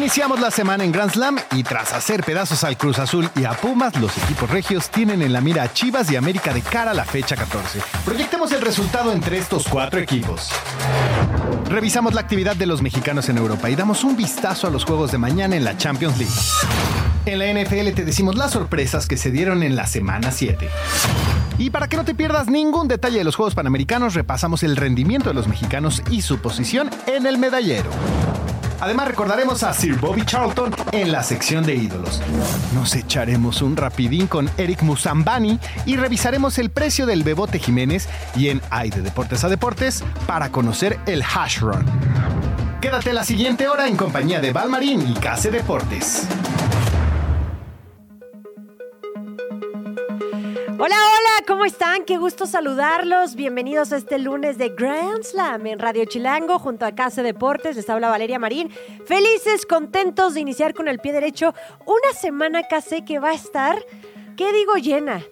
Iniciamos la semana en Grand Slam y tras hacer pedazos al Cruz Azul y a Pumas, los equipos regios tienen en la mira a Chivas y América de cara a la fecha 14. Proyectemos el resultado entre estos cuatro equipos. Revisamos la actividad de los mexicanos en Europa y damos un vistazo a los juegos de mañana en la Champions League. En la NFL te decimos las sorpresas que se dieron en la semana 7. Y para que no te pierdas ningún detalle de los Juegos Panamericanos, repasamos el rendimiento de los mexicanos y su posición en el medallero. Además recordaremos a Sir Bobby Charlton en la sección de ídolos. Nos echaremos un rapidín con Eric Musambani y revisaremos el precio del Bebote Jiménez y en Ay de Deportes a Deportes para conocer el Hash Run. Quédate la siguiente hora en compañía de Valmarín y Case Deportes. Hola, hola, ¿cómo están? Qué gusto saludarlos. Bienvenidos a este lunes de Grand Slam en Radio Chilango junto a Casa Deportes. Les habla Valeria Marín. Felices, contentos de iniciar con el pie derecho una semana casi que va a estar, ¿qué digo? Llena.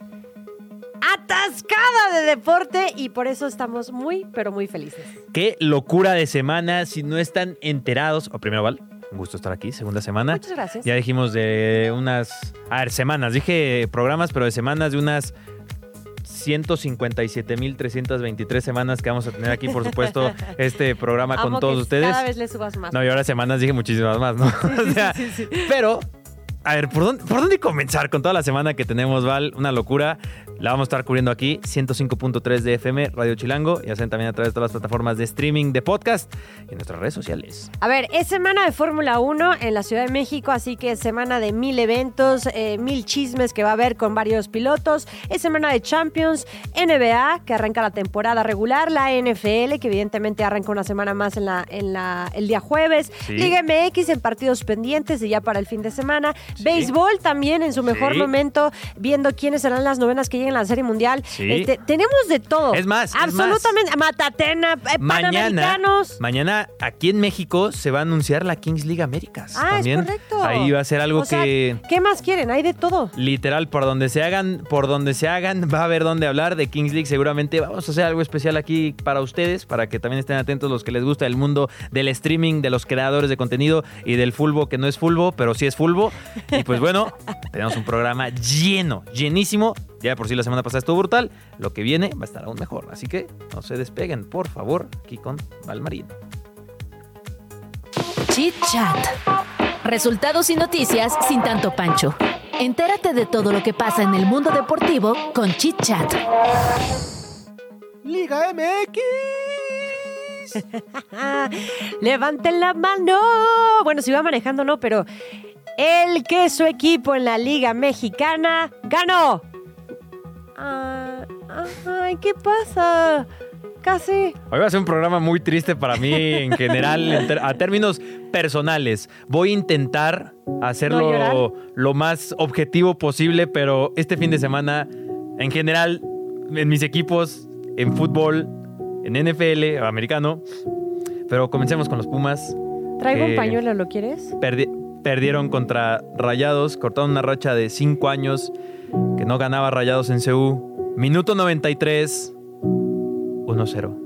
Atascada de deporte y por eso estamos muy, pero muy felices. Qué locura de semana. Si no están enterados, o primero, Val, un gusto estar aquí, segunda semana. Muchas gracias. Ya dijimos de unas, a ver, semanas, dije programas, pero de semanas de unas 157.323 semanas que vamos a tener aquí, por supuesto, este programa Amo con todos que ustedes. Cada vez le subas más. No, y ahora semanas dije muchísimas más, ¿no? O sea, Pero, a ver, ¿por dónde, ¿por dónde comenzar con toda la semana que tenemos, Val? Una locura. La vamos a estar cubriendo aquí, 105.3 de FM, Radio Chilango, y hacen también a través de todas las plataformas de streaming de podcast y en nuestras redes sociales. A ver, es semana de Fórmula 1 en la Ciudad de México, así que es semana de mil eventos, eh, mil chismes que va a haber con varios pilotos. Es semana de Champions, NBA, que arranca la temporada regular, la NFL, que evidentemente arranca una semana más en la, en la, el día jueves, Sí. Liga MX en partidos pendientes y ya para el fin de semana. Béisbol también en su mejor Sí. momento, viendo quiénes serán las novenas que lleguen a la Serie Mundial. Sí. Este, tenemos de todo. Es más, es más. Absolutamente. Matatena, eh, Mañana, mañana aquí en México se va a anunciar la Kings League Américas. Ah, también. es correcto. Ahí va a ser algo O sea, que ¿Qué más quieren? Hay de todo. literal por donde se hagan, por donde se hagan, va a haber donde hablar de Kings League. Seguramente vamos a hacer algo especial aquí para ustedes, para que también estén atentos los que les gusta el mundo del streaming, de los creadores de contenido y del fulbo que no es fulbo, pero sí es fulbo. Y pues bueno, tenemos un programa lleno, llenísimo. Ya de por sí la semana pasada estuvo brutal. Lo que viene va a estar aún mejor. Así que no se despeguen, por favor, aquí con Valmarín. Chit Chat. Resultados y noticias sin tanto pancho. Entérate de todo lo que pasa en el mundo deportivo con Chit Chat. Liga MX. Levanten la mano. Bueno, si va manejando, no, pero el que su equipo en la Liga Mexicana ganó. Ah, ay, ¿qué pasa? Casi. Hoy va a ser un programa muy triste para mí en general, en a términos personales. Voy a intentar ¿No hacerlo lo más objetivo posible, pero este fin de semana, en general, en mis equipos, en fútbol, en NFL, americano, pero comencemos con los Pumas. Traigo un pañuelo, ¿lo quieres? Perdi- perdieron contra Rayados, cortaron una racha de 5 años que no ganaba Rayados en CU. Minuto 93, 1-0.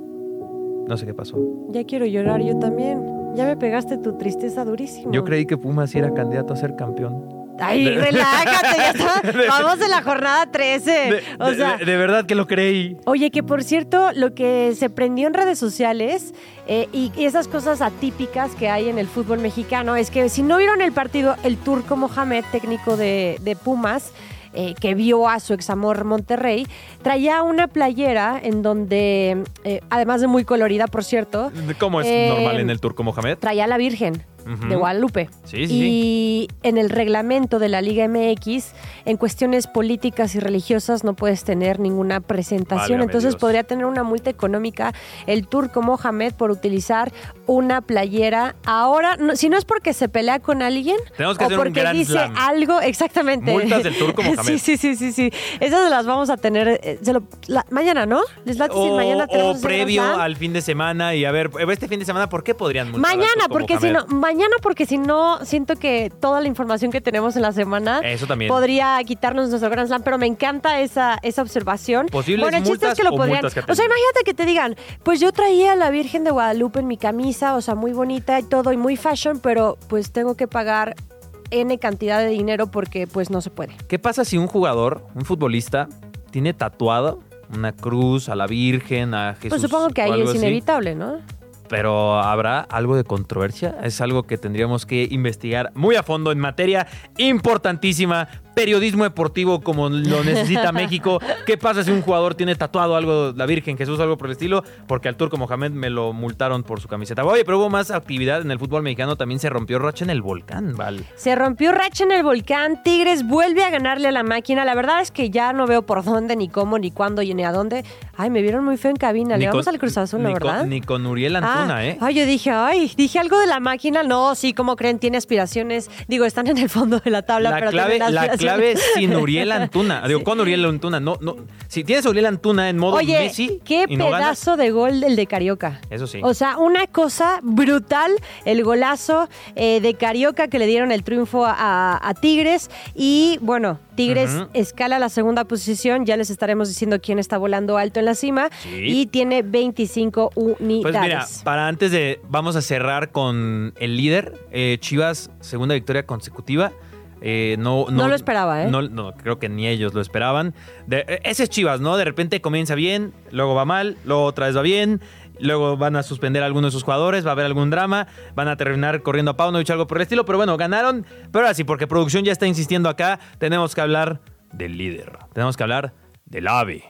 No sé qué pasó. Ya quiero llorar yo también. Ya me pegaste tu tristeza durísimo. Yo creí que Pumas era candidato a ser campeón. Ay, De- relájate, ya está. Vamos en la jornada 13. De, o de- sea, de- de verdad que lo creí. Oye, que por cierto, lo que se prendió en redes sociales eh, y esas cosas atípicas que hay en el fútbol mexicano es que si no vieron el partido, el turco Mohamed, técnico de Pumas, eh, que vio a su examor Monterrey, traía una playera en donde, eh, además de muy colorida, por cierto, ¿Cómo es Eh, normal en el turco Mohamed? traía a la Virgen. De Guadalupe. Sí, sí, y en el reglamento de la Liga MX, en cuestiones políticas y religiosas no puedes tener ninguna presentación. Entonces Dios. podría tener una multa económica el turco Mohamed por utilizar una playera. Ahora, no- si no es porque se pelea con alguien Tenemos que o hacer porque dice Slam. algo, exactamente. Multas del turco Mohamed. sí, sí, sí, sí, sí. Esas las vamos a tener eh, se lo- la- mañana, ¿no? ¿Les late si O, mañana o tenemos ese previo al fin de semana y a ver, este fin de semana, ¿por qué podrían multar Mañana, porque si no, mañana porque si no siento que toda la información que tenemos en la semana Eso también. podría quitarnos nuestro Grand Slam, pero me encanta esa, esa observación. Posibles bueno, el chiste es que lo o podrían. que o sea, imagínate que te digan, pues yo traía a la Virgen de Guadalupe en mi camisa, o sea, muy bonita y todo, y muy fashion, pero pues tengo que pagar N cantidad de dinero porque pues no se puede. ¿Qué pasa si un jugador, un futbolista, tiene tatuado una cruz a la Virgen, a Jesús? Pues supongo que ahí es así? inevitable, ¿no? Pero ¿habrá algo de controversia? Es algo que tendríamos que investigar muy a fondo en materia importantísima, periodismo deportivo como lo necesita México. ¿Qué pasa si un jugador tiene tatuado algo, la Virgen, Jesús, algo por el estilo? Porque al turco Mohamed me lo multaron por su camiseta. Oye, pero hubo más actividad en el fútbol mexicano, también se rompió racha en el volcán, Val. Se rompió racha en el volcán, Tigres vuelve a ganarle a la máquina. La verdad es que ya no veo por dónde, ni cómo, ni cuándo, ni a dónde. Ay, me vieron muy feo en cabina. Le vamos al Cruz Azul, ¿no, con- verdad? Ni con Uriel Antuna, ah, ¿eh? Ay, yo dije, ay, dije algo de la máquina. No, sí, ¿cómo creen? Tiene aspiraciones. Digo, están en el fondo de la tabla, La pero clave, la. Clave sin Uriel Antuna. Digo, con Uriel Antuna. No, no. Si tienes a Uriel Antuna en modo Oye, Messi qué y no ganas, pedazo de gol el de Carioca. eso sí. O sea, una cosa brutal, el golazo eh, de Carioca que le dieron el triunfo a, a Tigres. Y bueno, Tigres escala la segunda posición, ya les estaremos diciendo quién está volando alto en la cima. Sí. Y tiene 25 unidades. Pues mira, para antes de. Vamos a cerrar con el líder. eh, Chivas, segunda victoria consecutiva. Eh, no, no, No lo esperaba, ¿eh? No, no, creo que ni ellos lo esperaban. De- ese es Chivas, ¿no? De repente comienza bien, luego va mal, luego otra vez va bien. Luego van a suspender a algunos de sus jugadores, va a haber algún drama, van a terminar corriendo a Paunovic, algo por el estilo. Pero bueno, ganaron. Pero ahora sí, porque producción ya está insistiendo acá, tenemos que hablar del líder. Tenemos que hablar del AVE.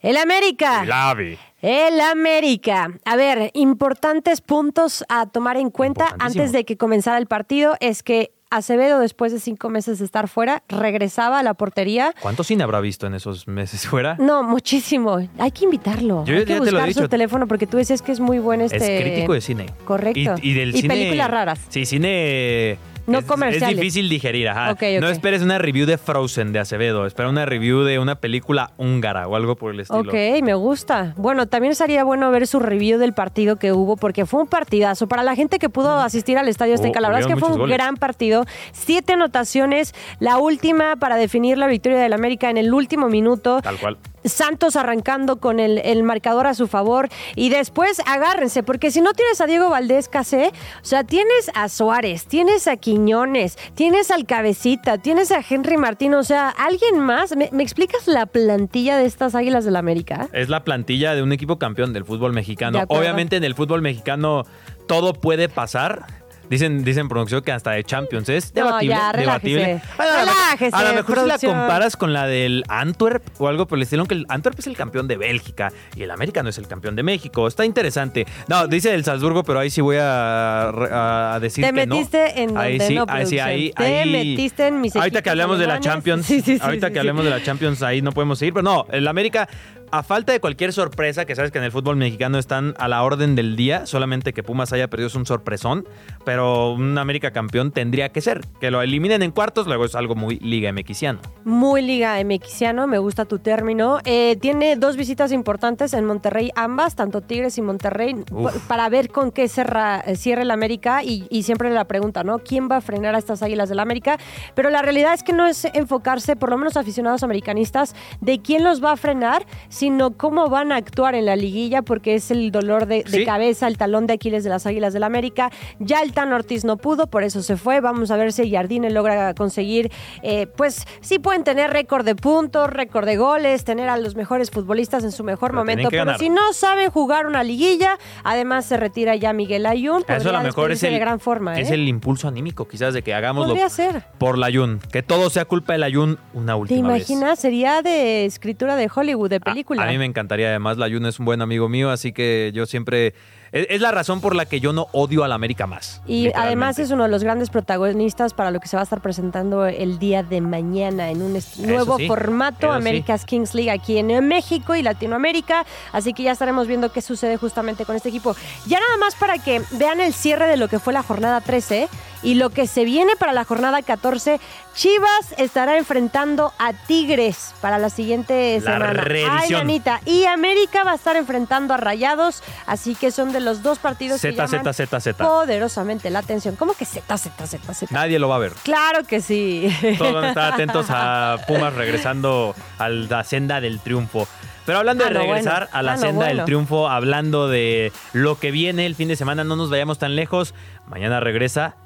El América. El AVE. El América. A ver, importantes puntos a tomar en cuenta antes de que comenzara el partido es que Acevedo, después de cinco meses de estar fuera, regresaba a la portería. ¿Cuánto cine habrá visto en esos meses fuera? No, muchísimo. Hay que invitarlo. Yo Hay que te lo he buscar su teléfono porque tú decías que es muy buen este. Es crítico de cine. Correcto. Y, y del Y cine. películas raras. Sí, cine. No es, comerciales. Es difícil digerir, ajá. No esperes una review de Frozen de Acevedo. Espera una review de una película húngara o algo por el estilo. Ok, me gusta. Bueno, también sería bueno ver su review del partido que hubo, porque fue un partidazo. Para la gente que pudo asistir al Estadio Azteca, Oh, la verdad es que fue un goles. gran partido. Siete anotaciones, la última para definir la victoria del América en el último minuto. Tal cual. Santos arrancando con el, el marcador a su favor. Y después agárrense, porque si no tienes a Diego Valdés Casé, o sea, tienes a Suárez, tienes a Quiñones, tienes al Cabecita, tienes a Henry Martín, o sea, alguien más. ¿Me, me explicas la plantilla de estas Águilas del América? Es la plantilla de un equipo campeón del fútbol mexicano. De. Obviamente en el fútbol mexicano todo puede pasar. Dicen, dicen producción que hasta de Champions es No, debatible. ya, relájese. debatible. A lo mejor- Relájese, a lo mejor si la comparas con la del Antwerp o algo por el estilo, aunque el Antwerp es el campeón de Bélgica y el América no es el campeón de México. Está interesante. No, dice el Salzburgo, pero ahí sí voy a, a decir Te que no. metiste en Ahí donde sí, no, ahí sí, ahí. Te ahí- metiste en mis Ahorita que hablemos de la. Champions, Sí, sí, sí, ahorita que hablemos de la Champions, ahí no podemos seguir. Pero no, el América, a falta de cualquier sorpresa, que sabes que en el fútbol mexicano están a la orden del día, solamente que Pumas haya perdido es un sorpresón, pero un América campeón tendría que ser. Que lo eliminen en cuartos, luego es algo muy Liga MXiano. Muy Liga MXiano, me gusta tu término. Eh, tiene dos visitas importantes en Monterrey, ambas, tanto Tigres y Monterrey, Uf. para ver con qué cerra, eh, cierra el América y, y siempre la pregunta, ¿no? ¿Quién va a frenar a estas Águilas del América? Pero la realidad es que no es enfocarse, por lo menos aficionados americanistas, de quién los va a frenar, sino cómo van a actuar en la liguilla, porque es el dolor de, de Sí. cabeza, el talón de Aquiles de las Águilas del América. Ya el Tan Ortiz no pudo, por eso se fue. Vamos a ver si Jardine logra conseguir, eh, pues sí pueden tener récord de puntos, récord de goles, tener a los mejores futbolistas en su mejor Pero momento. Pero ganar. si no saben jugar una liguilla, además se retira ya Miguel Ayun. Eso a lo mejor es el, de gran forma. es ¿eh? el impulso anímico, quizás, de que hagámoslo Podría ser. por la Ayun. Que todo sea culpa del Ayun una ¿Te última vez. imaginas? Sería de escritura de Hollywood, de película. A, mí me encantaría. Además, la Ayun es un buen amigo mío, así que yo siempre Es, es la razón por la que yo no odio al América más. Y además es uno de los grandes protagonistas para lo que se va a estar presentando el día de mañana en un nuevo sí, formato sí. Américas Kings League aquí en México y Latinoamérica. Así que ya estaremos viendo qué sucede justamente con este equipo. Ya nada más para que vean el cierre de lo que fue la jornada 13 y lo que se viene para la jornada 14. Chivas estará enfrentando a Tigres para la siguiente La semana. Ay. Anita. Y América va a estar enfrentando a Rayados, así que son de los dos partidos que Z, llaman Z, Z, Z. poderosamente la atención. ¿Cómo que Z, Z, Z, Z? Nadie lo va a ver. Claro que sí. Todos van a estar atentos a Pumas regresando a la senda del triunfo. Pero hablando Ah, de no, regresar bueno. a la Ah, no, senda del triunfo, hablando de lo que viene el fin de semana, no nos vayamos tan lejos. Mañana regresa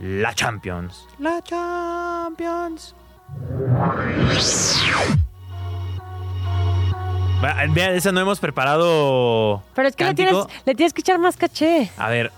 la Champions. La Champions. Vean, esa no hemos preparado. Pero es que le tienes, le tienes que echar más caché. A ver.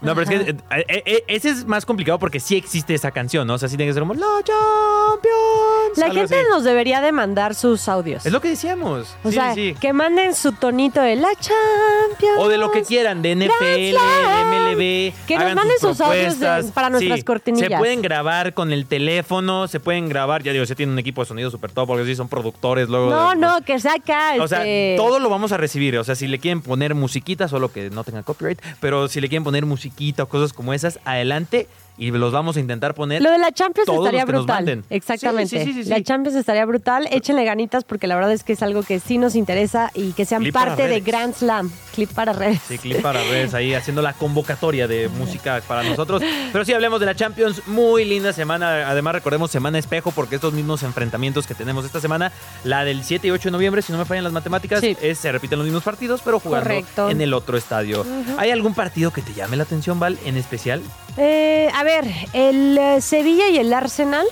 No, pero es que eh, eh, eh, ese es más complicado porque sí existe esa canción, ¿no? O sea, sí tiene que ser como La Champions. La gente así. nos debería de mandar sus audios. Es lo que decíamos. o sí, sea, sí. que manden su tonito de la Champions. O de lo que quieran, de NFL, Grand MLB. Que nos manden sus audios de- para nuestras Sí, cortinillas. Se pueden grabar con el teléfono, se pueden grabar. Ya digo, se tienen un equipo de sonido súper top porque sí son productores luego. No, de- no, que saca. O sea, este, todo lo vamos a recibir. O sea, si le quieren poner musiquita, solo que no tenga copyright, pero si le quieren poner musiquita o cosas como esas, adelante y los vamos a intentar poner. Lo de la Champions todos estaría los que nos brutal. Exactamente. Sí, sí, sí, sí, La. Champions estaría brutal. Échenle ganitas porque la verdad es que es algo que sí nos interesa y que sean Clip parte de. Grand Slam. Clip para redes. Sí, clip para redes ahí haciendo la convocatoria de música para nosotros. Pero sí, hablemos de la Champions. Muy linda semana. Además, recordemos semana espejo porque estos mismos enfrentamientos que tenemos esta semana, la del 7 y 8 de noviembre, si no me fallan las matemáticas, Sí. es, se repiten los mismos partidos, pero jugando Correcto. en el otro estadio. ¿Hay algún partido que te llame la atención, Val, en especial? Eh, a ver, el eh, Sevilla y el Arsenal,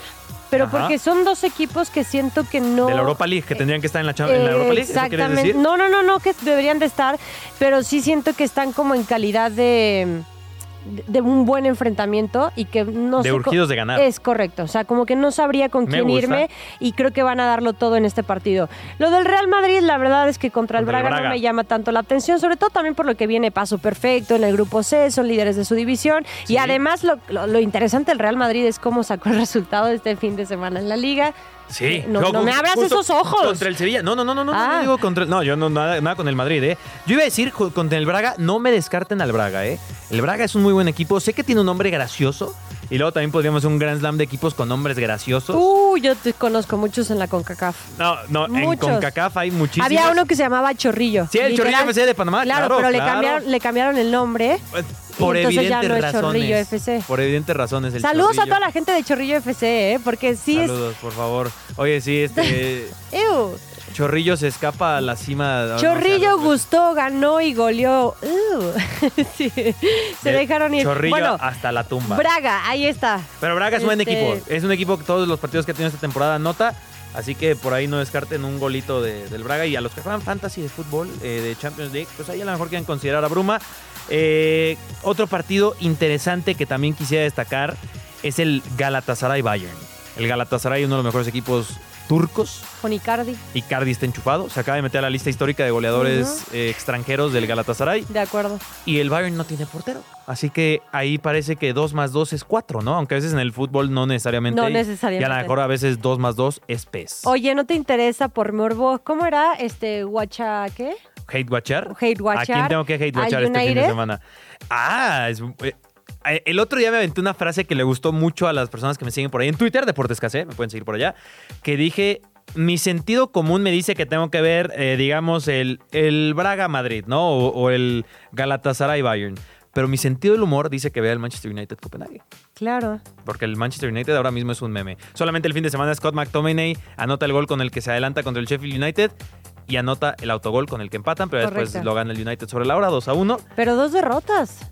pero Ajá. porque son dos equipos que siento que no... De la Europa League, que tendrían que estar en la, Cham- en la Eh, Europa League. ¿eso quieres Exactamente. decir? No, no, no, no, que deberían de estar, pero sí siento que están como en calidad de, de un buen enfrentamiento y que no de urgidos de ganar. Es correcto, o sea, como que no sabría con quién irme y creo que van a darlo todo en este partido. Lo del Real Madrid, la verdad es que contra el, Contra el Braga, Braga. no me llama tanto la atención, sobre todo también por lo que viene paso perfecto en el grupo C, son líderes de su división Sí. y además lo, lo- lo interesante del Real Madrid es cómo sacó el resultado de este fin de semana en la liga. Sí. No- no me abras esos ojos. Contra el Sevilla. No, no, no, no, no, Ah. no digo contra el- No, yo no, nada, nada con el Madrid, ¿eh? Yo iba a decir contra el Braga, no me descarten al Braga, ¿eh? El Braga es un muy buen equipo. Sé que tiene un nombre gracioso. Y luego también podríamos hacer un Grand Slam de equipos con nombres graciosos. Uh, yo te conozco muchos en la CONCACAF. no, no, en. CONCACAF hay muchísimos. Había uno que se llamaba Chorrillo. Sí, el Chorrillo. FC de Panamá, claro, pero Le, cambiaron, le cambiaron el nombre. Por ya evidentes no es razones. Chorrillo FC. Por evidentes razones. El Saludos a toda la gente de Chorrillo FC, ¿eh? Porque sí Saludos, por favor. Oye, sí, este. es. ¡Ew! Chorrillo se escapa a la cima. no Chorrillo gustó, ganó y goleó. Sí, Se de dejaron ir. Chorrillo bueno, hasta la tumba. Braga, ahí está. Pero Braga es un buen Este- equipo. Es un equipo que todos los partidos que ha tenido esta temporada anota. Así que por ahí no descarten un golito de- del Braga. Y a los que juegan fantasy de fútbol, eh, de Champions League, pues ahí a lo mejor quieren considerar a Bruma. Eh, otro partido interesante que también quisiera destacar es el Galatasaray Bayern. El Galatasaray, uno de los mejores equipos turcos. Con Icardi, Icardi está enchufado. Se acaba de meter a la lista histórica de goleadores eh, extranjeros del Galatasaray. de acuerdo. Y el Bayern no tiene portero. Así que ahí parece que 2 más 2 es 4, ¿no? Aunque a veces en el fútbol no necesariamente. No Y necesariamente. a lo mejor a veces 2 más 2 es PES. Oye, ¿no te interesa por morbo? ¿Cómo era este guacha qué? ¿Hate watchar? Hate watchar ¿A quién tengo que hate watchar este fin de semana? Ah, es- eh, el otro día me aventé una frase que le gustó mucho a las personas que me siguen por ahí en Twitter, Deportes Café, me pueden seguir por allá, que dije, mi sentido común me dice que tengo que ver, eh, digamos, el, el Braga Madrid, ¿no? O, o el Galatasaray Bayern. Pero mi sentido del humor dice que vea el Manchester United Copenhague. Claro. Porque el Manchester United ahora mismo es un meme. Solamente el fin de semana Scott McTominay anota el gol con el que se adelanta contra el Sheffield United y anota el autogol con el que empatan, pero después lo gana el United sobre la hora, 2 a 1 Pero dos derrotas.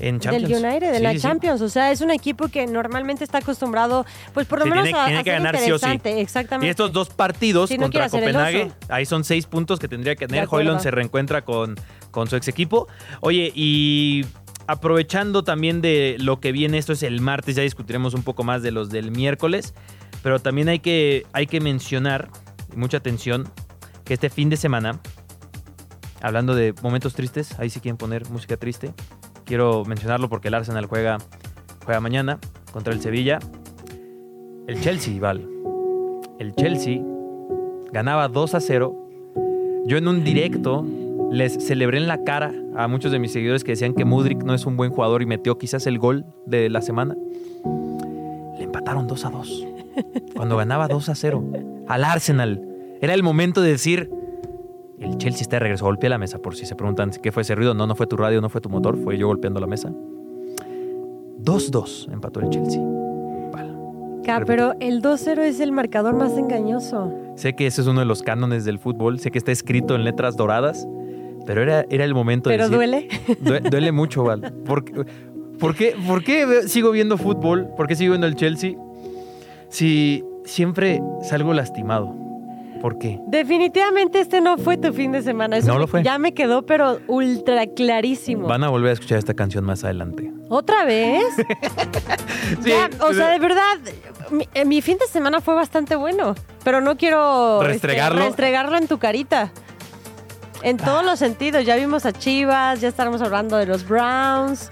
En Champions. Del United, de Sí, la sí, sí. Champions. O sea, es un equipo que normalmente está acostumbrado, pues por lo Sí, menos tiene- a, tiene a que ser ganar sí o sí. interesante. Exactamente. Y estos dos partidos Sí, no contra Copenhague, ahí son seis puntos que tendría que tener. Hoylund se reencuentra con, con su ex equipo. Oye, y aprovechando también de lo que viene, esto es el martes, ya discutiremos un poco más de los del miércoles, pero también hay que, hay que mencionar, mucha atención, que este fin de semana hablando de momentos tristes, ahí sí quieren poner música triste. Quiero mencionarlo porque el Arsenal juega, juega mañana contra el Sevilla. El Chelsea, Val. El Chelsea ganaba 2 a 0. Yo en un directo les celebré en la cara a muchos de mis seguidores que decían que Mudrik no es un buen jugador y metió quizás el gol de la semana. Le empataron 2 a 2. Cuando ganaba 2 a 0 al Arsenal. Era el momento de decir, el Chelsea está de regreso. Golpeé la mesa por si se preguntan qué fue ese ruido. No, no fue tu radio, no fue tu motor, fue yo golpeando la mesa. 2-2 empató el Chelsea. Val. Ca, pero el 2-0 es el marcador más engañoso. Sé que ese es uno de los cánones del fútbol, sé que está escrito en letras doradas, pero era, era el momento Pero de decir... duele. Due- duele mucho, Val. ¿Por, qué- por qué, por qué sigo viendo fútbol? ¿Por qué sigo viendo el Chelsea? Si siempre salgo lastimado. ¿Por qué? Definitivamente este no fue tu fin de semana. Eso No lo fue. Ya me quedó, pero ultra clarísimo. Van a volver a escuchar esta canción más adelante. ¿Otra vez? Sí, Ya, o sea, de verdad, mi, eh, mi fin de semana fue bastante bueno, pero no quiero este, ¿Restregarlo? restregarlo en tu carita. En todos los sentidos, ya vimos a Chivas, ya estaremos hablando de los Browns.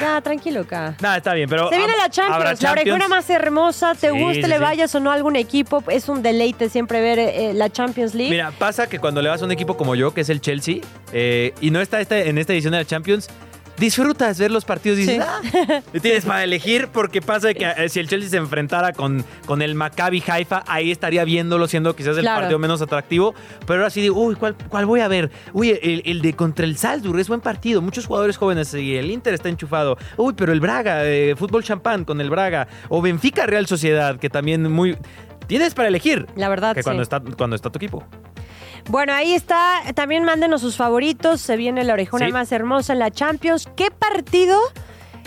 Ya, tranquilo acá. Nada, está bien, pero. Se viene la Champions, la orejona más hermosa, te Sí, guste, sí, le sí. vayas o no a algún equipo, es un deleite siempre ver eh, la Champions League. Mira, pasa que cuando le vas a un equipo como yo, que es el Chelsea, eh, y no está este- en esta edición de la Champions, disfrutas ver los partidos dices, Sí. "Ah". Tienes para elegir, porque pasa que eh, si el Chelsea se enfrentara con, con el Maccabi Haifa, ahí estaría viéndolo siendo quizás el Claro. partido menos atractivo. Pero ahora sí digo, uy, ¿cuál, cuál voy a ver? Uy, el, el de contra el Salzburg es buen partido, muchos jugadores jóvenes y el Inter está enchufado. Uy, pero el Braga, eh, fútbol champán con el Braga. O Benfica Real Sociedad, que también muy... Tienes para elegir. La verdad, Que cuando, sí. está, cuando está tu equipo. Bueno, ahí está. También mándenos sus favoritos. Se viene la orejona Sí. más hermosa en la Champions. ¿Qué partido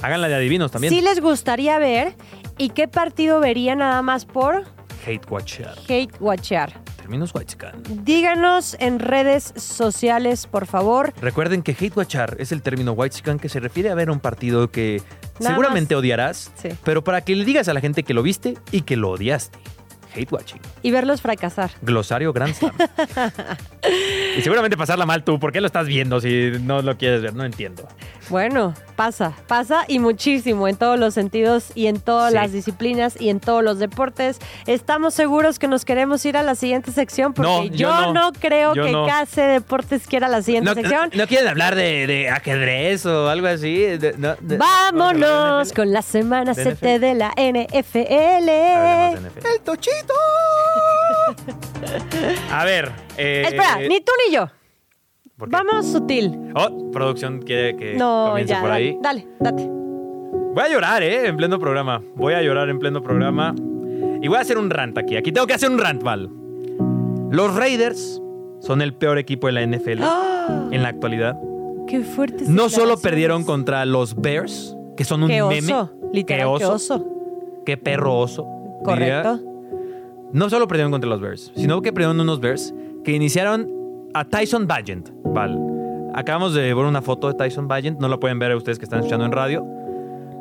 Háganla de adivinos también. sí les gustaría ver? ¿Y qué partido vería nada más por Hate watcher. hate watchear? Términos whitezican. Díganos en redes sociales, por favor. Recuerden que hate watchar es el término whitezican que se refiere a ver un partido que Nada seguramente más. odiarás, Sí. pero para que le digas a la gente que lo viste y que lo odiaste. Hate watching. Y verlos fracasar. Glosario Grand Slam. y seguramente pasarla mal tú. ¿Por qué lo estás viendo si no lo quieres ver? No entiendo. Bueno, pasa, pasa y muchísimo en todos los sentidos y en todas Sí. las disciplinas y en todos los deportes. Estamos seguros que nos queremos ir a la siguiente sección porque No, yo, yo no. no. creo Yo que no. Case Deportes quiera la siguiente ¿No, sección. no- no quieren hablar de, de ajedrez o algo así? De- no- de- ¿vamos a hablar de Vámonos con la semana ¿De 7 de la NFL. Hablemos de NFL. ¡El tochito! A ver. eh, Espera, ni tú ni yo. Vamos sutil. Oh, producción quiere que No, comience ya, por dale, ahí. dale, date. Voy a llorar, ¿eh? En pleno programa. Voy a llorar en pleno programa. Y voy a hacer un rant aquí. Aquí tengo que hacer un rant, Val. Los Raiders son el peor equipo de la NFL ¡Ah! en la actualidad. Qué fuerte. No solo perdieron contra los Bears, que son un Qué meme. oso. Literal, Qué qué oso. oso. Qué perro oso. diría. Correcto. No solo perdieron contra los Bears, sino que perdieron unos Bears que iniciaron a Tyson Bagent, Val. Acabamos de ver una foto de Tyson Bagent, no la pueden ver ustedes que están escuchando en radio,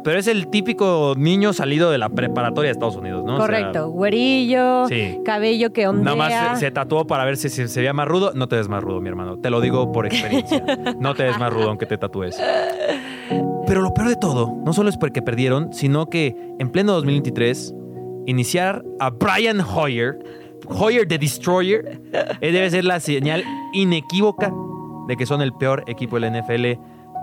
pero es el típico niño salido de la preparatoria de Estados Unidos, ¿no? O sea, Correcto. Güerillo, Sí. cabello que ondea. Nada más se, se tatuó para ver si, si se veía más rudo. No te ves más rudo, mi hermano. Te lo digo por experiencia. No te ves más rudo aunque te tatúes. Pero lo peor de todo, no solo es porque perdieron, sino que en pleno 2023, iniciar a Brian Hoyer, Hoyer the Destroyer, eh, debe ser la señal inequívoca de que son el peor equipo de la NFL.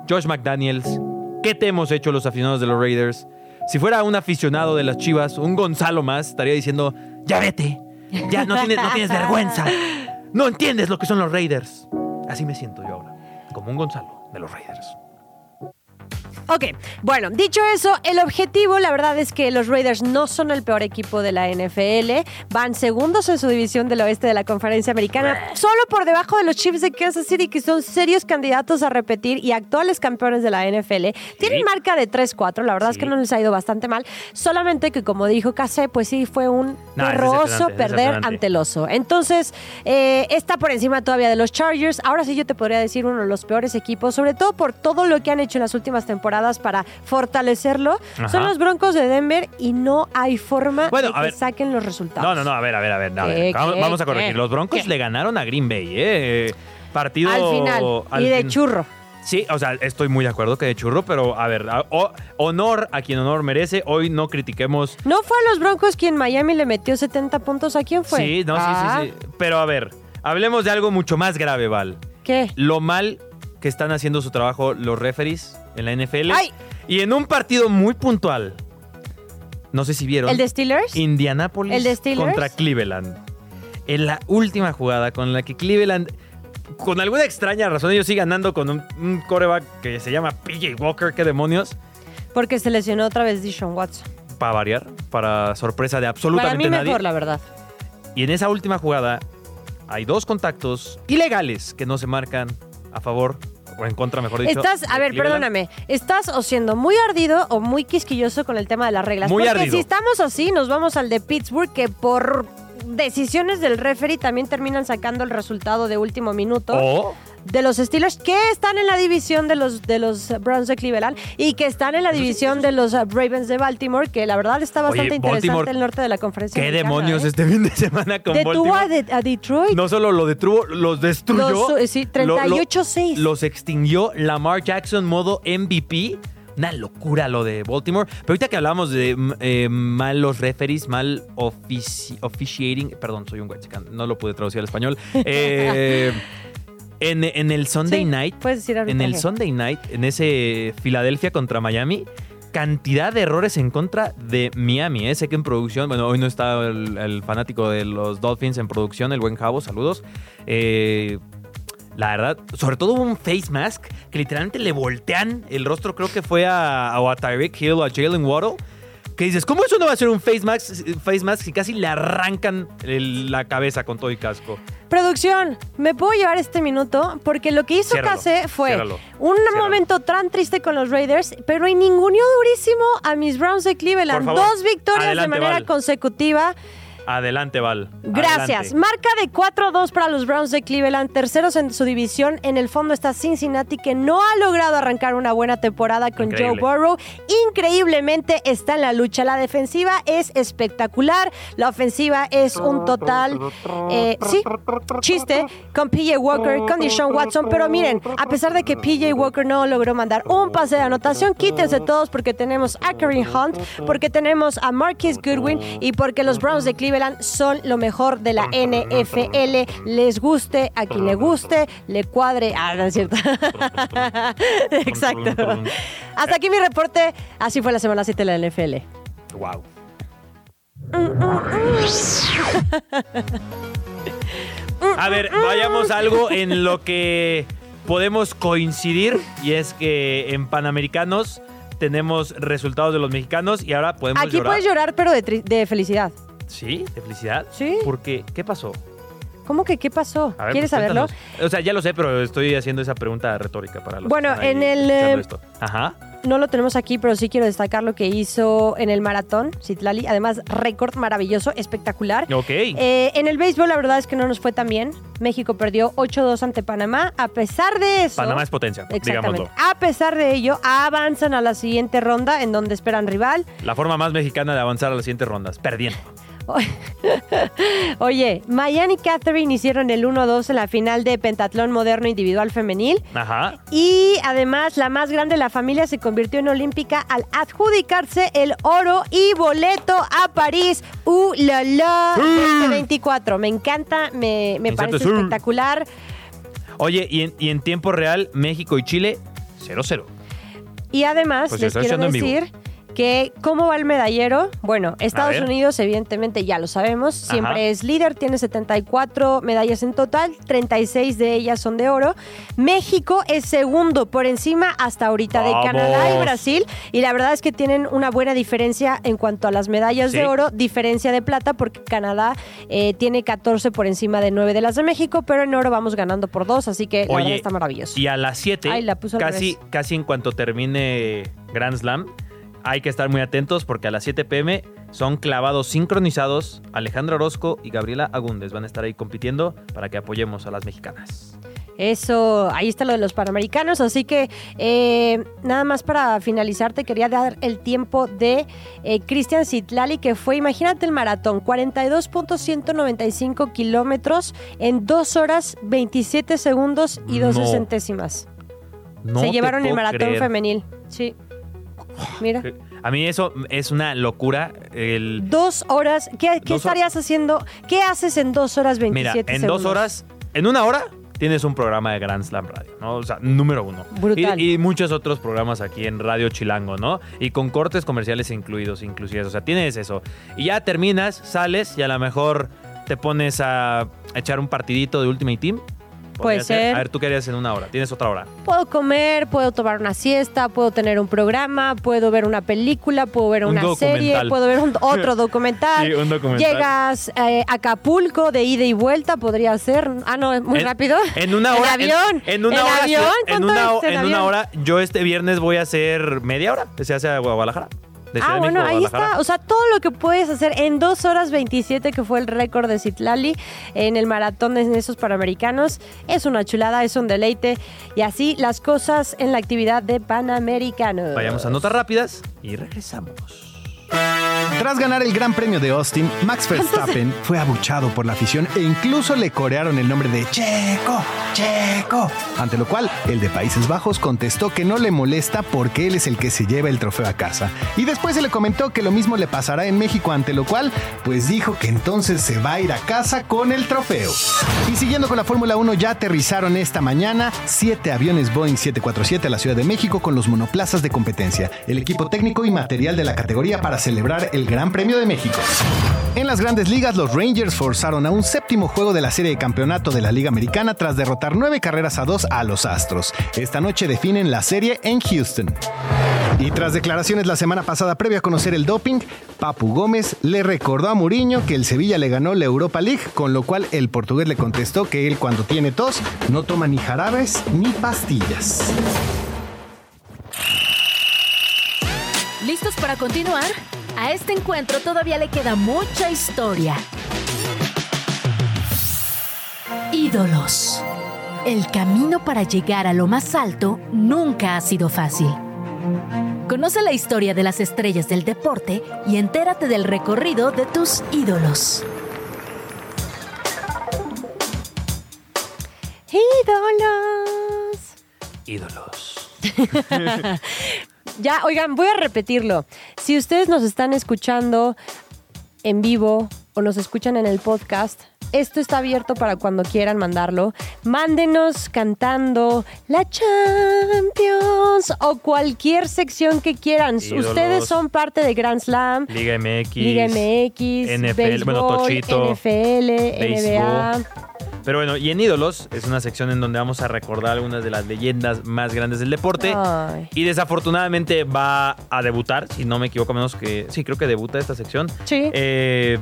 Josh McDaniels, ¿qué te hemos hecho los aficionados de los Raiders? Si fuera un aficionado de las Chivas, un Gonzalo más, estaría diciendo, ya vete, ya no tienes, no tienes vergüenza, no entiendes lo que son los Raiders. Así me siento yo ahora, como un Gonzalo de los Raiders. Ok, bueno, dicho eso, el objetivo, la verdad es que los Raiders no son el peor equipo de la NFL. Van segundos en su división del oeste de la conferencia americana, solo por debajo de los Chiefs de Kansas City, que son serios candidatos a repetir y actuales campeones de la NFL. Tienen marca de 3-4, la verdad es que no les ha ido bastante mal. Solamente que, como dijo Case, pues sí, fue un No, perder ante el oso. Entonces, eh, está por encima todavía de los Chargers. Ahora sí yo te podría decir uno de los peores equipos, sobre todo por todo lo que han hecho en las últimas temporadas para fortalecerlo. Ajá. Son los Broncos de Denver y no hay forma Bueno, de que ver. saquen los resultados. No, no, no, a ver, a ver, a ver. a ver. ¿Qué, Vamos, a corregir. qué? Los Broncos ¿Qué? le ganaron a Green Bay, ¿eh? Partido al final. al y de fin- churro. Sí, o sea, estoy muy de acuerdo que de churro, pero a ver, a- o- honor a quien honor merece. Hoy no critiquemos. ¿No fue a los Broncos quien Miami le metió 70 puntos? ¿A quién fue? Sí, no, sí, Ah, sí, sí. Pero a ver, hablemos de algo mucho más grave, Val. ¿Qué? Lo mal que están haciendo su trabajo los referees en la NFL. ¡Ay! Y en un partido muy puntual. No sé si vieron. ¿El de Steelers? Indianapolis ¿El de Steelers? contra Cleveland. En la última jugada con la que Cleveland, con alguna extraña razón, ellos siguen ganando con un, un coreback que se llama PJ Walker, qué demonios, Porque se lesionó otra vez Dishon Watson. para variar, para sorpresa de Para absolutamente mí nadie. mejor, la verdad. Y en esa última jugada hay dos contactos ilegales que no se marcan a favor o en contra, mejor dicho. Estás, a ver, Cleveland. perdóname, estás o siendo muy ardido o muy quisquilloso con el tema de las reglas. Muy Porque ardido. si estamos así, nos vamos al de Pittsburgh, que por decisiones del referee también terminan sacando el resultado de último minuto O de los Steelers que están en la división de los de los Browns de Cleveland y que están en la división de los uh, Ravens de Baltimore, que la verdad está bastante Oye, interesante Baltimore, el norte de la conferencia. qué americana, demonios ¿eh? este fin de semana con Detuvo a, Baltimore. de- a Detroit. No solo lo detuvo, los destruyó. Los, eh, sí, lo- lo- 38-6. Los extinguió Lamar Jackson modo MVP. Una locura lo de Baltimore. Pero ahorita que hablamos de mm, eh, malos referees, mal ofici- officiating, perdón, soy un guachicán, no lo pude traducir al español. Eh, en, en el Sunday Sí, Night, puedes decir en el. Sunday Night, en ese Filadelfia contra Miami, cantidad de errores en contra de Miami. ¿eh? Sé que en producción, bueno, hoy no está el, el fanático de los Dolphins en producción, el buen Javo, saludos. Eh, la verdad, sobre todo un face mask que literalmente le voltean el rostro, creo que fue a, a Tyreek Hill o a Jalen Waddle. Que dices, ¿cómo eso no va a ser un face mask, face mask si casi le arrancan el- la cabeza con todo y casco? Producción, ¿me puedo llevar este minuto? Porque lo que hizo Ciérralo, Case fue ciérralo, un ciérralo. momento tan triste con los Raiders, pero ninguneó durísimo a mis Browns de Cleveland. Favor, Dos victorias adelante, de manera Val. consecutiva. Adelante, Val. Gracias. adelante. Marca de 4-2 para los Browns de Cleveland, terceros en su división. En el fondo está Cincinnati, que no ha logrado arrancar una buena temporada con Increíble. Joe Burrow. Increíblemente está en la lucha. La defensiva es espectacular. La ofensiva es un total, eh, sí, chiste con PJ Walker, con Deshaun Watson. Pero miren, a pesar de que PJ Walker no logró mandar un pase de anotación, quítense todos porque tenemos a Kareem Hunt, porque tenemos a Marquis Goodwin y porque los Browns de Cleveland son lo mejor de la NFL. Les guste a quien le guste, le cuadre. Ah, no es cierto. Exacto. Hasta aquí mi reporte. Así fue la semana 7 de la NFL. Wow. A ver, vayamos a algo en lo que podemos coincidir y es que en Panamericanos tenemos resultados de los mexicanos y ahora podemos Aquí llorar. puedes llorar, pero de felicidad. ¿Sí? ¿De felicidad? Sí. ¿Por qué? ¿Qué pasó? ¿Cómo que qué pasó? A ver, ¿Quieres pues, saberlo? O sea, ya lo sé, pero estoy haciendo esa pregunta retórica para los Bueno, que están en el, eh, esto. Ajá. No lo tenemos aquí, pero sí quiero destacar lo que hizo en el maratón, Citlali. Además, récord maravilloso, espectacular. Ok. Eh, en el béisbol, la verdad es que no nos fue tan bien. México perdió 8-2 ante Panamá. A pesar de eso. Panamá es potencia, digámoslo. A pesar de ello, avanzan a la siguiente ronda en donde esperan rival. La forma más mexicana de avanzar a las siguientes rondas, perdiendo. Oye, Miami y Catherine hicieron el 1-2 en la final de pentatlón moderno individual femenil. Ajá. Y además, la más grande de la familia se convirtió en olímpica al adjudicarse el oro y boleto a París. ¡Uh, la, la! 2024. Me encanta, me, me parece espectacular. Oye, y en, y en tiempo real, México y Chile, 0-0. Y además, Pues les quiero decir que cómo va el medallero. Bueno, Estados. Unidos, evidentemente, ya lo sabemos, siempre Ajá. es líder, tiene 74 medallas en total, 36 de ellas son de oro. México es segundo por encima hasta ahorita de. Canadá y Brasil. Y la verdad es que tienen una buena diferencia en cuanto a las medallas Sí. de oro, diferencia de plata, porque Canadá eh, tiene 14 por encima de 9 de las de México, pero en oro vamos ganando por dos, así que la Oye, verdad está maravilloso. Y a las 7, Ay, la puso al casi, casi en cuanto termine Grand Slam, hay que estar muy atentos porque a las 7 pm son clavados sincronizados. Alejandra Orozco y Gabriela Agúndez van a estar ahí compitiendo para que apoyemos a las mexicanas. Eso, ahí está lo de los Panamericanos, así que eh, nada más para finalizar te quería dar el tiempo de eh, Cristian Citlali, que fue, imagínate el maratón, 42.195 kilómetros en 2 horas 27 segundos y 12 No. centésimas. No Se llevaron el maratón creer. femenil, sí. Mira. A mí eso es una locura. El, Dos horas, ¿qué, qué Dos hor- estarías haciendo? ¿Qué haces en dos horas mira, 27 en segundos? dos horas, en una hora, tienes un programa de Grand Slam Radio, ¿no? O sea, número uno. Brutal. Y, y muchos otros programas aquí en Radio Chilango, ¿no? Y con cortes comerciales incluidos, inclusive. O sea, tienes eso. Y ya terminas, sales y a lo mejor te pones a echar un partidito de Ultimate Team. Puede ser. A ver, tú qué harías en una hora. Tienes otra hora. Puedo comer, puedo tomar una siesta, puedo tener un programa, puedo ver una película, puedo ver Un una serie, puedo ver un- otro documental. Sí, un documental. Llegas eh, a Acapulco de ida y vuelta, podría ser. Ah, no, muy En- rápido. En una En hora. avión. En, una hora. avión, En ¿cuánto una, es en una hora. Yo este viernes voy a hacer media hora. Se hace a Guadalajara. De Ciudad Ah, de bueno, México ahí está. O sea, todo lo que puedes hacer en 2 horas 27, que fue el récord de Citlali en el maratón en esos Panamericanos, es una chulada, es un deleite. Y así las cosas en la actividad de Panamericanos. Vayamos a notas rápidas y regresamos. Tras ganar el Gran Premio de Austin, Max Verstappen fue abuchado por la afición e incluso le corearon el nombre de Checo, Checo. Ante lo cual, el de Países Bajos contestó que no le molesta porque él es el que se lleva el trofeo a casa. Y después se le comentó que lo mismo le pasará en México, ante lo cual, pues dijo que entonces se va a ir a casa con el trofeo. Y siguiendo con la Fórmula 1, ya aterrizaron esta mañana siete aviones Boeing 747 a la Ciudad de México con los monoplazas de competencia, el equipo técnico y material de la categoría para celebrar el Gran Premio de México. En las grandes ligas, los Rangers forzaron a un séptimo juego de la serie de campeonato de la Liga Americana tras derrotar nueve carreras a dos a los Astros. Esta noche definen la serie en Houston. Y tras declaraciones la semana pasada previa a conocer el doping, Papu Gómez le recordó a Mourinho que el Sevilla le ganó la Europa League, con lo cual el portugués le contestó que él cuando tiene tos no toma ni jarabes ni pastillas. ¿Listos para continuar? A este encuentro todavía le queda mucha historia. Ídolos. El camino para llegar a lo más alto nunca ha sido fácil. Conoce la historia de las estrellas del deporte y entérate del recorrido de tus ídolos. ¡Ídolos! Ídolos. Ya, oigan, voy a repetirlo. Si ustedes nos están escuchando en vivo o nos escuchan en el podcast, esto está abierto para cuando quieran mandarlo. Mándenos cantando la Champions o cualquier sección que quieran. Ídolos. Ustedes son parte de Grand Slam. Liga MX. Liga MX, NFL, béisbol, bueno, Tochito, NFL, béisbol. NBA. Pero bueno, y en Ídolos es una sección en donde vamos a recordar algunas de las leyendas más grandes del deporte. Ay. Y desafortunadamente va a debutar, si no me equivoco, menos que. Sí, creo que debuta esta sección. Sí. Eh,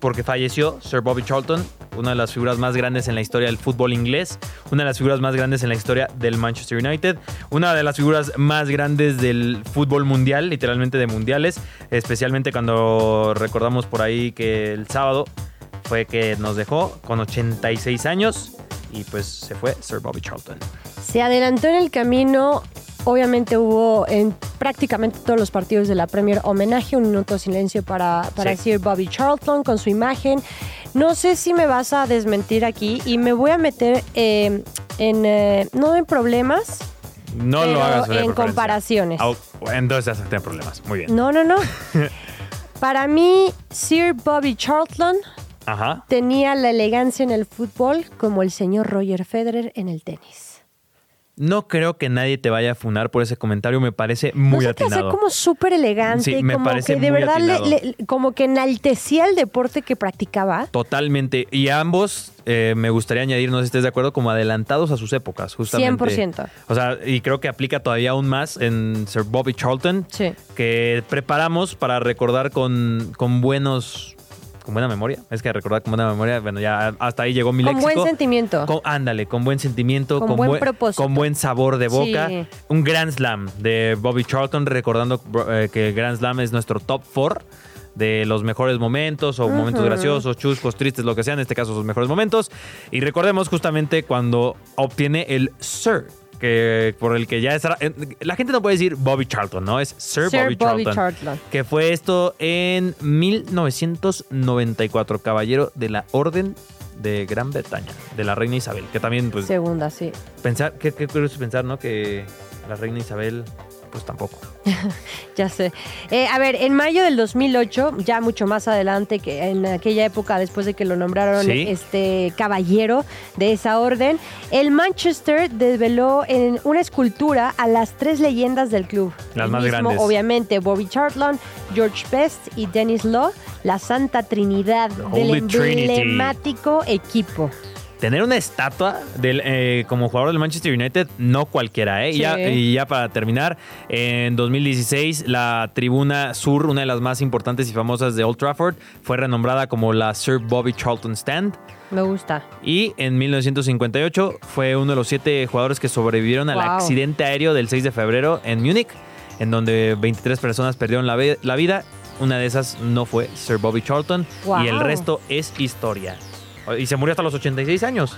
porque falleció Sir Bobby Charlton, una de las figuras más grandes en la historia del fútbol inglés, una de las figuras más grandes en la historia del Manchester United, una de las figuras más grandes del fútbol mundial, literalmente de mundiales, especialmente cuando recordamos por ahí que el sábado fue que nos dejó con 86 años y pues se fue Sir Bobby Charlton. Se adelantó en el camino. Obviamente hubo en prácticamente todos los partidos de la Premier homenaje, un minuto de silencio para, para Sí. Bobby Charlton con su imagen. No sé si me vas a desmentir aquí y me voy a meter eh, en, eh, no en problemas, No pero lo hagas en comparaciones. Entonces ya problemas. Muy bien. No, no, no. Para mí, Sir Bobby Charlton Ajá. tenía la elegancia en el fútbol como el señor Roger Federer en el tenis. No creo que nadie te vaya a funar por ese comentario, me parece muy ¿No atinado. como súper elegante, Sí, me como parece que de muy verdad le- como que enaltecía el deporte que practicaba. Totalmente. Y ambos, eh, me gustaría añadir, no sé si estés de acuerdo, como adelantados a sus épocas, justamente. 100%. O sea, y creo que aplica todavía aún más en Sir Bobby Charlton, Sí. que preparamos para recordar con, con buenos... Con buena memoria. Es que recordar con buena memoria, bueno, ya hasta ahí llegó mi Con léxico. buen sentimiento. Con- ándale, con buen sentimiento, Con con, buen buen, propósito. con buen sabor de boca. Sí. Un Grand Slam de Bobby Charlton, recordando eh, que el Grand Slam es nuestro top 4 de los mejores momentos o momentos graciosos, chuscos, tristes, lo que sea, en este caso sus mejores momentos. Y recordemos justamente cuando obtiene el Sir, que por el que ya está... eh, La gente no puede decir Bobby Charlton, ¿no? Es Sir, Sir Bobby, Bobby Charlton. Charlton. Que fue esto en 1994, caballero de la Orden de Gran Bretaña, de la reina Isabel, que también, pues, Segunda, sí. pensar, qué, qué curioso pensar, ¿no? Que la reina Isabel, pues tampoco. Ya sé. Eh, a ver, en mayo del 2008, ya mucho más adelante que en aquella época, después de que lo nombraron Sí. este caballero de esa orden, el Manchester desveló en una escultura a las tres leyendas del club. Las El más mismo, grandes. Obviamente, Bobby Charlton, George Best y Dennis Law, la Santa Trinidad del Holy Trinity. emblemático equipo. Tener una estatua del, eh, como jugador del Manchester United, no cualquiera, ¿eh? Y ya, y ya para terminar, en 2016, la tribuna sur, una de las más importantes y famosas de Old Trafford, fue renombrada como la Sir Bobby Charlton Stand. Me gusta. Y en 1958 fue uno de los siete jugadores que sobrevivieron al accidente aéreo del 6 de febrero en Múnich, en donde 23 personas perdieron la, vida. Una de esas no fue Sir Bobby Charlton Wow. y el resto es historia. Y se murió hasta los 86 años.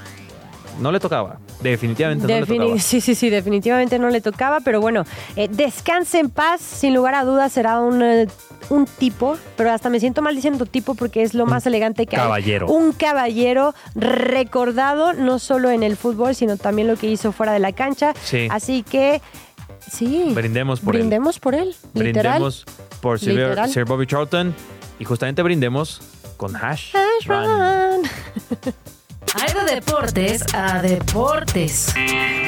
No le tocaba. Definitivamente no le tocaba. sí, sí, sí, definitivamente no le tocaba, pero bueno, eh, descanse en paz, sin lugar a dudas será un, eh, un tipo, pero hasta me siento mal diciendo tipo porque es lo más elegante que caballero. hay. Un caballero recordado no solo en el fútbol, sino también lo que hizo fuera de la cancha. Sí. Así que, sí, Brindemos por él. brindemos por él, literal. Brindemos por. Sir Bobby Charlton y justamente brindemos con Hash. Ash Run. Run. Hay de deportes a deportes.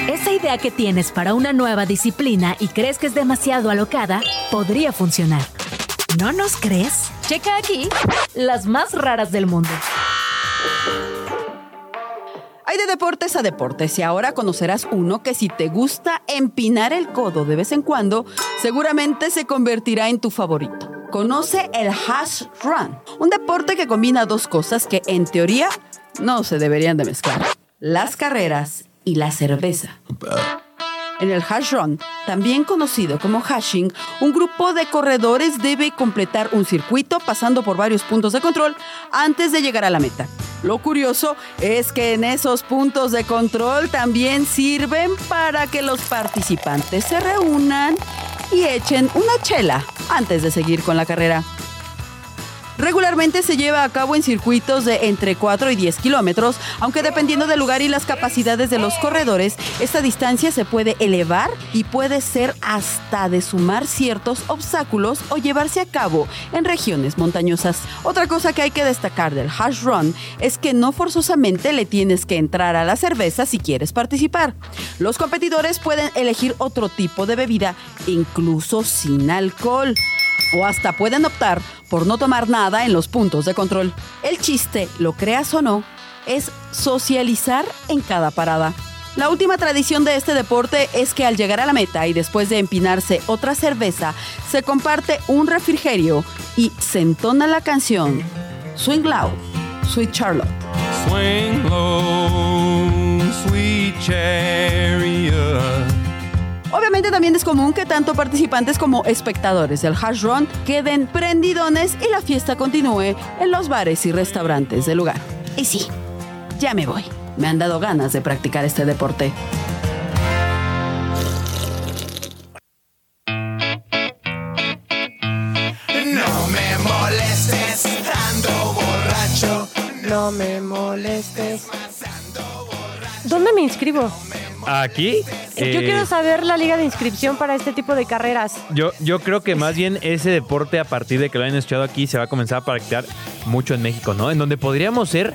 Esa idea que tienes para una nueva disciplina y crees que es demasiado alocada, podría funcionar. ¿No nos crees? Checa aquí las más raras del mundo. Hay de deportes a deportes y ahora conocerás uno que si te gusta empinar el codo de vez en cuando, seguramente se convertirá en tu favorito. Conoce el hash run, un deporte que combina dos cosas que en teoría no se deberían de mezclar. Las carreras y la cerveza. En el hash run, también conocido como hashing, un grupo de corredores debe completar un circuito pasando por varios puntos de control antes de llegar a la meta. Lo curioso es que en esos puntos de control también sirven para que los participantes se reúnan y echen una chela antes de seguir con la carrera. Regularmente se lleva a cabo en circuitos de entre 4 y 10 kilómetros, aunque dependiendo del lugar y las capacidades de los corredores, esta distancia se puede elevar y puede ser hasta de sumar ciertos obstáculos o llevarse a cabo en regiones montañosas. Otra cosa que hay que destacar del hash run es que no forzosamente le tienes que entrar a la cerveza si quieres participar. Los competidores pueden elegir otro tipo de bebida, incluso sin alcohol o hasta pueden optar por no tomar nada en los puntos de control. El chiste, lo creas o no, es socializar en cada parada. La última tradición de este deporte es que al llegar a la meta y después de empinarse otra cerveza, se comparte un refrigerio y se entona la canción Swing Low, Sweet Charlotte. Swing low, sweet chariot. Obviamente también es común que tanto participantes como espectadores del hash run queden prendidones y la fiesta continúe en los bares y restaurantes del lugar. Y sí, ya me voy. Me han dado ganas de practicar este deporte. No me molestes, ando borracho. No me molestes. ¿Dónde me inscribo? Aquí. Yo eh, quiero saber la liga de inscripción para este tipo de carreras. Yo, yo creo que más bien ese deporte, a partir de que lo hayan escuchado aquí, se va a comenzar a practicar mucho en México, ¿no? En donde podríamos ser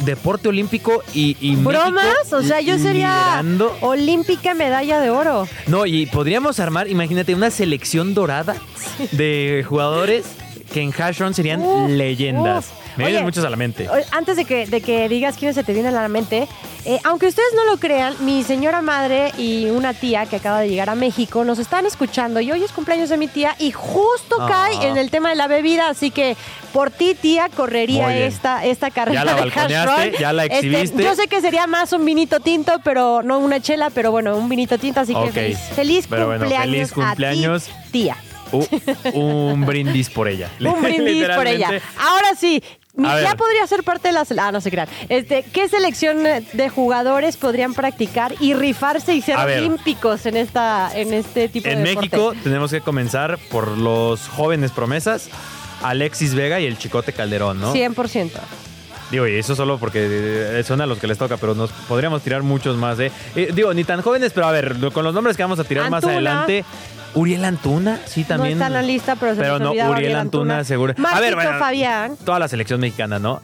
deporte olímpico y, y ¿Bromas? México O sea, yo sería liderando. olímpica medalla de oro. No, y podríamos armar, imagínate, una selección dorada de jugadores que en Hash Run serían leyendas. Me vienen muchos a la mente. Antes de que, de que digas quiénes se te vienen a la mente, eh, aunque ustedes no lo crean, mi señora madre y una tía que acaba de llegar a México nos están escuchando y hoy es cumpleaños de mi tía y justo Ah. cae en el tema de la bebida, así que por ti, tía, correría esta, esta carrera Ya la balconeaste, ya la Este, exhibiste. yo sé que sería más un vinito tinto, pero no una chela, pero bueno, un vinito tinto, así que feliz, feliz Pero bueno, cumpleaños feliz cumpleaños. a ti, tía. un brindis por ella. Un brindis por ella. Ahora sí, A ya ver. podría ser parte de la sele- Ah, no se crean. Este, ¿Qué selección de jugadores podrían practicar y rifarse y ser A ver. olímpicos en esta en este tipo En de deporte? México tenemos que comenzar por los jóvenes promesas, Alexis Vega y el Chicote Calderón, ¿no? 100%. Digo, y eso solo porque eh, son a los que les toca, pero nos podríamos tirar muchos más, ¿eh? Eh, digo, ni tan jóvenes, pero a ver, con los nombres que vamos a tirar más adelante. Uriel Antuna, sí, también. No está en la lista, pero se Pero no, Uriel Antuna, seguro. Marquito a ver, bueno, Fabián. Toda la selección mexicana, ¿no?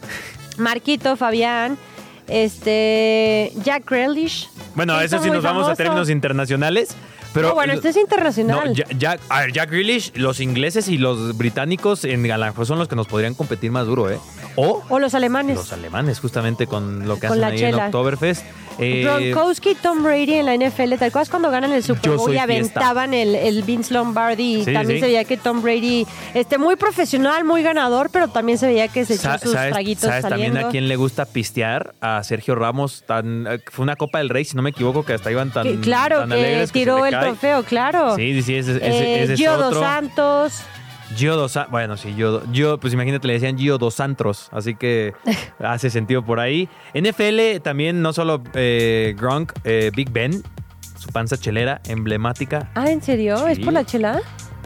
Marquito Fabián. Este. Jack Grealish. Bueno, eso sí nos vamos a términos internacionales. Pero No, bueno, este es internacional. No, Ja- Jack, a ver, Jack Grealish, los ingleses y los británicos en Galán son los que nos podrían competir más duro, ¿eh? O o los alemanes. los alemanes, justamente con lo que Con hacen ahí en. Oktoberfest. Eh, Gronkowski y Tom Brady en la NFL, ¿te acuerdas cuando ganan el Super Bowl y aventaban el, el Vince Lombardi? Y Sí, también sí. se veía que Tom Brady, este, muy profesional, muy ganador, pero también se veía que se echó sus ¿Sabes, traguitos sabes también saliendo. a quién le gusta pistear? A Sergio Ramos. Tan, eh, fue una Copa del Rey, si no me equivoco, que hasta iban tan, Que- claro, tan que tiró el cae. trofeo, claro. Sí, sí, sí, ese, ese- Eh, ese es Gio Dos otro. Santos. Gio dos San- bueno, sí, Gio, Gio, pues imagínate, le decían Gio dos Antros, así que hace sentido por ahí. NFL también, no solo eh, Gronk, eh, Big Ben, su panza chelera, emblemática. Ah, ¿en serio? ¿Es por la chela?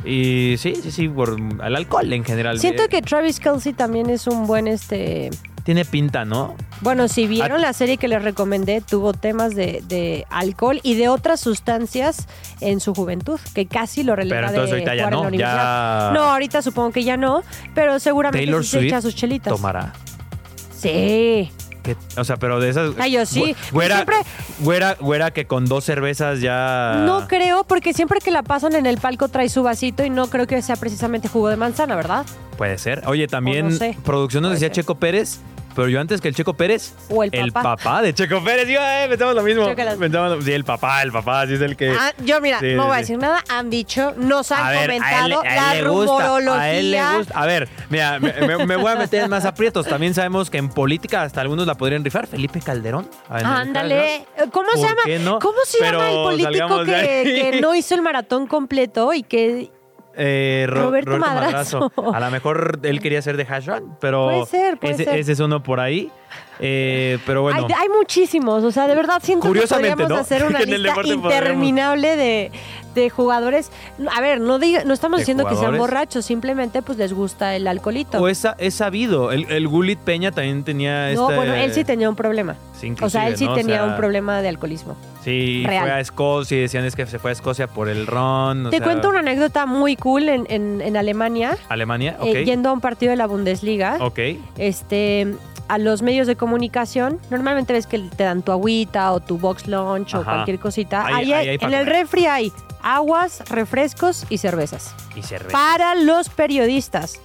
Y sí, sí, sí, por el alcohol en general. Siento Eh, que Travis Kelsey también es un buen, este... Tiene pinta, ¿no? Bueno, si vieron Ah. la serie que les recomendé, tuvo temas de, de alcohol y de otras sustancias en su juventud, que casi lo releva Pero entonces de ahorita ya jugar en no, la universidad. ya- No, ahorita supongo que ya no, pero seguramente Taylor sí se echa Swift sus chelitas. tomará. Sí. ¿Qué? O sea, pero de esas. Ay, yo sí. Güe- Güera, Siempre- güera, güera que con dos cervezas ya. No creo, porque siempre que la pasan en el palco trae su vasito y no creo que sea precisamente jugo de manzana, ¿verdad? Puede ser. Oye, también O no sé. producción nos Puede decía ser. Checo Pérez, pero yo antes que el Checo Pérez. O el papá. de Checo Pérez. Yo, eh, pensamos lo mismo. Pensamos sí, el papá, el papá, sí es el que. Ah, yo, mira, Sí, no voy a decir nada. Han dicho, nos han a ver, a él, comentado a él la rumorología. a él le gusta. A ver, mira, me, me- me voy a meter en más aprietos. También sabemos que en política hasta algunos la podrían rifar. Felipe Calderón. Ver, Ándale. ¿Cómo se ¿Por llama? no? ¿Cómo se Pero llama el político que no hizo el maratón completo y que Eh, Ro- Roberto Madrazo. A lo mejor él quería ser de hash run, pero Puede ser, puede ese, ser. ese es uno por ahí. Eh, pero bueno, hay, hay muchísimos? O sea, de verdad siento Curiosamente, que podríamos ¿no? hacer una lista interminable de, de jugadores. A ver, no diga, no estamos ¿De diciendo que sean borrachos, simplemente pues les gusta el alcoholito. o es, es sabido. El, el Gulit Peña también tenía no, este- bueno, él sí tenía un problema. Sí, O sea, él sí tenía sea, un problema de alcoholismo. Sí, real. fue a Escocia y decían es que se fue a Escocia por el ron. o Te sea, cuento una anécdota muy cool en, en- en Alemania, Alemania, ok. eh, yendo a un partido de la Bundesliga. ok. este a los medios de comunicación, normalmente ves que te dan tu agüita o tu box lunch o cualquier cosita. Ahí- hay- en el refri hay aguas, refrescos y cervezas. Y cerveza. Para los periodistas.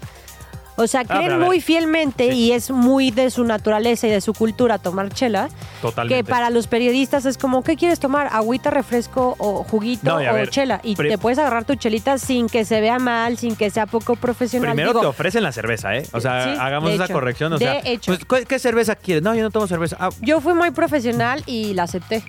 O sea, Ah, creen muy fielmente sí. y es muy de su naturaleza y de su cultura tomar chela, Totalmente. que para los periodistas es como, ¿qué quieres tomar? ¿Agüita, refresco o juguito No, y a o ver, chela? Y te puedes agarrar tu chelita sin que se vea mal, sin que sea poco profesional. Primero Digo, te ofrecen la cerveza, ¿eh? O sea, Sí, hagamos esa hecho. corrección. O De sea, hecho. pues, ¿cu- ¿qué cerveza quieres? No, yo no tomo cerveza. Ah, Yo fui muy profesional y la acepté.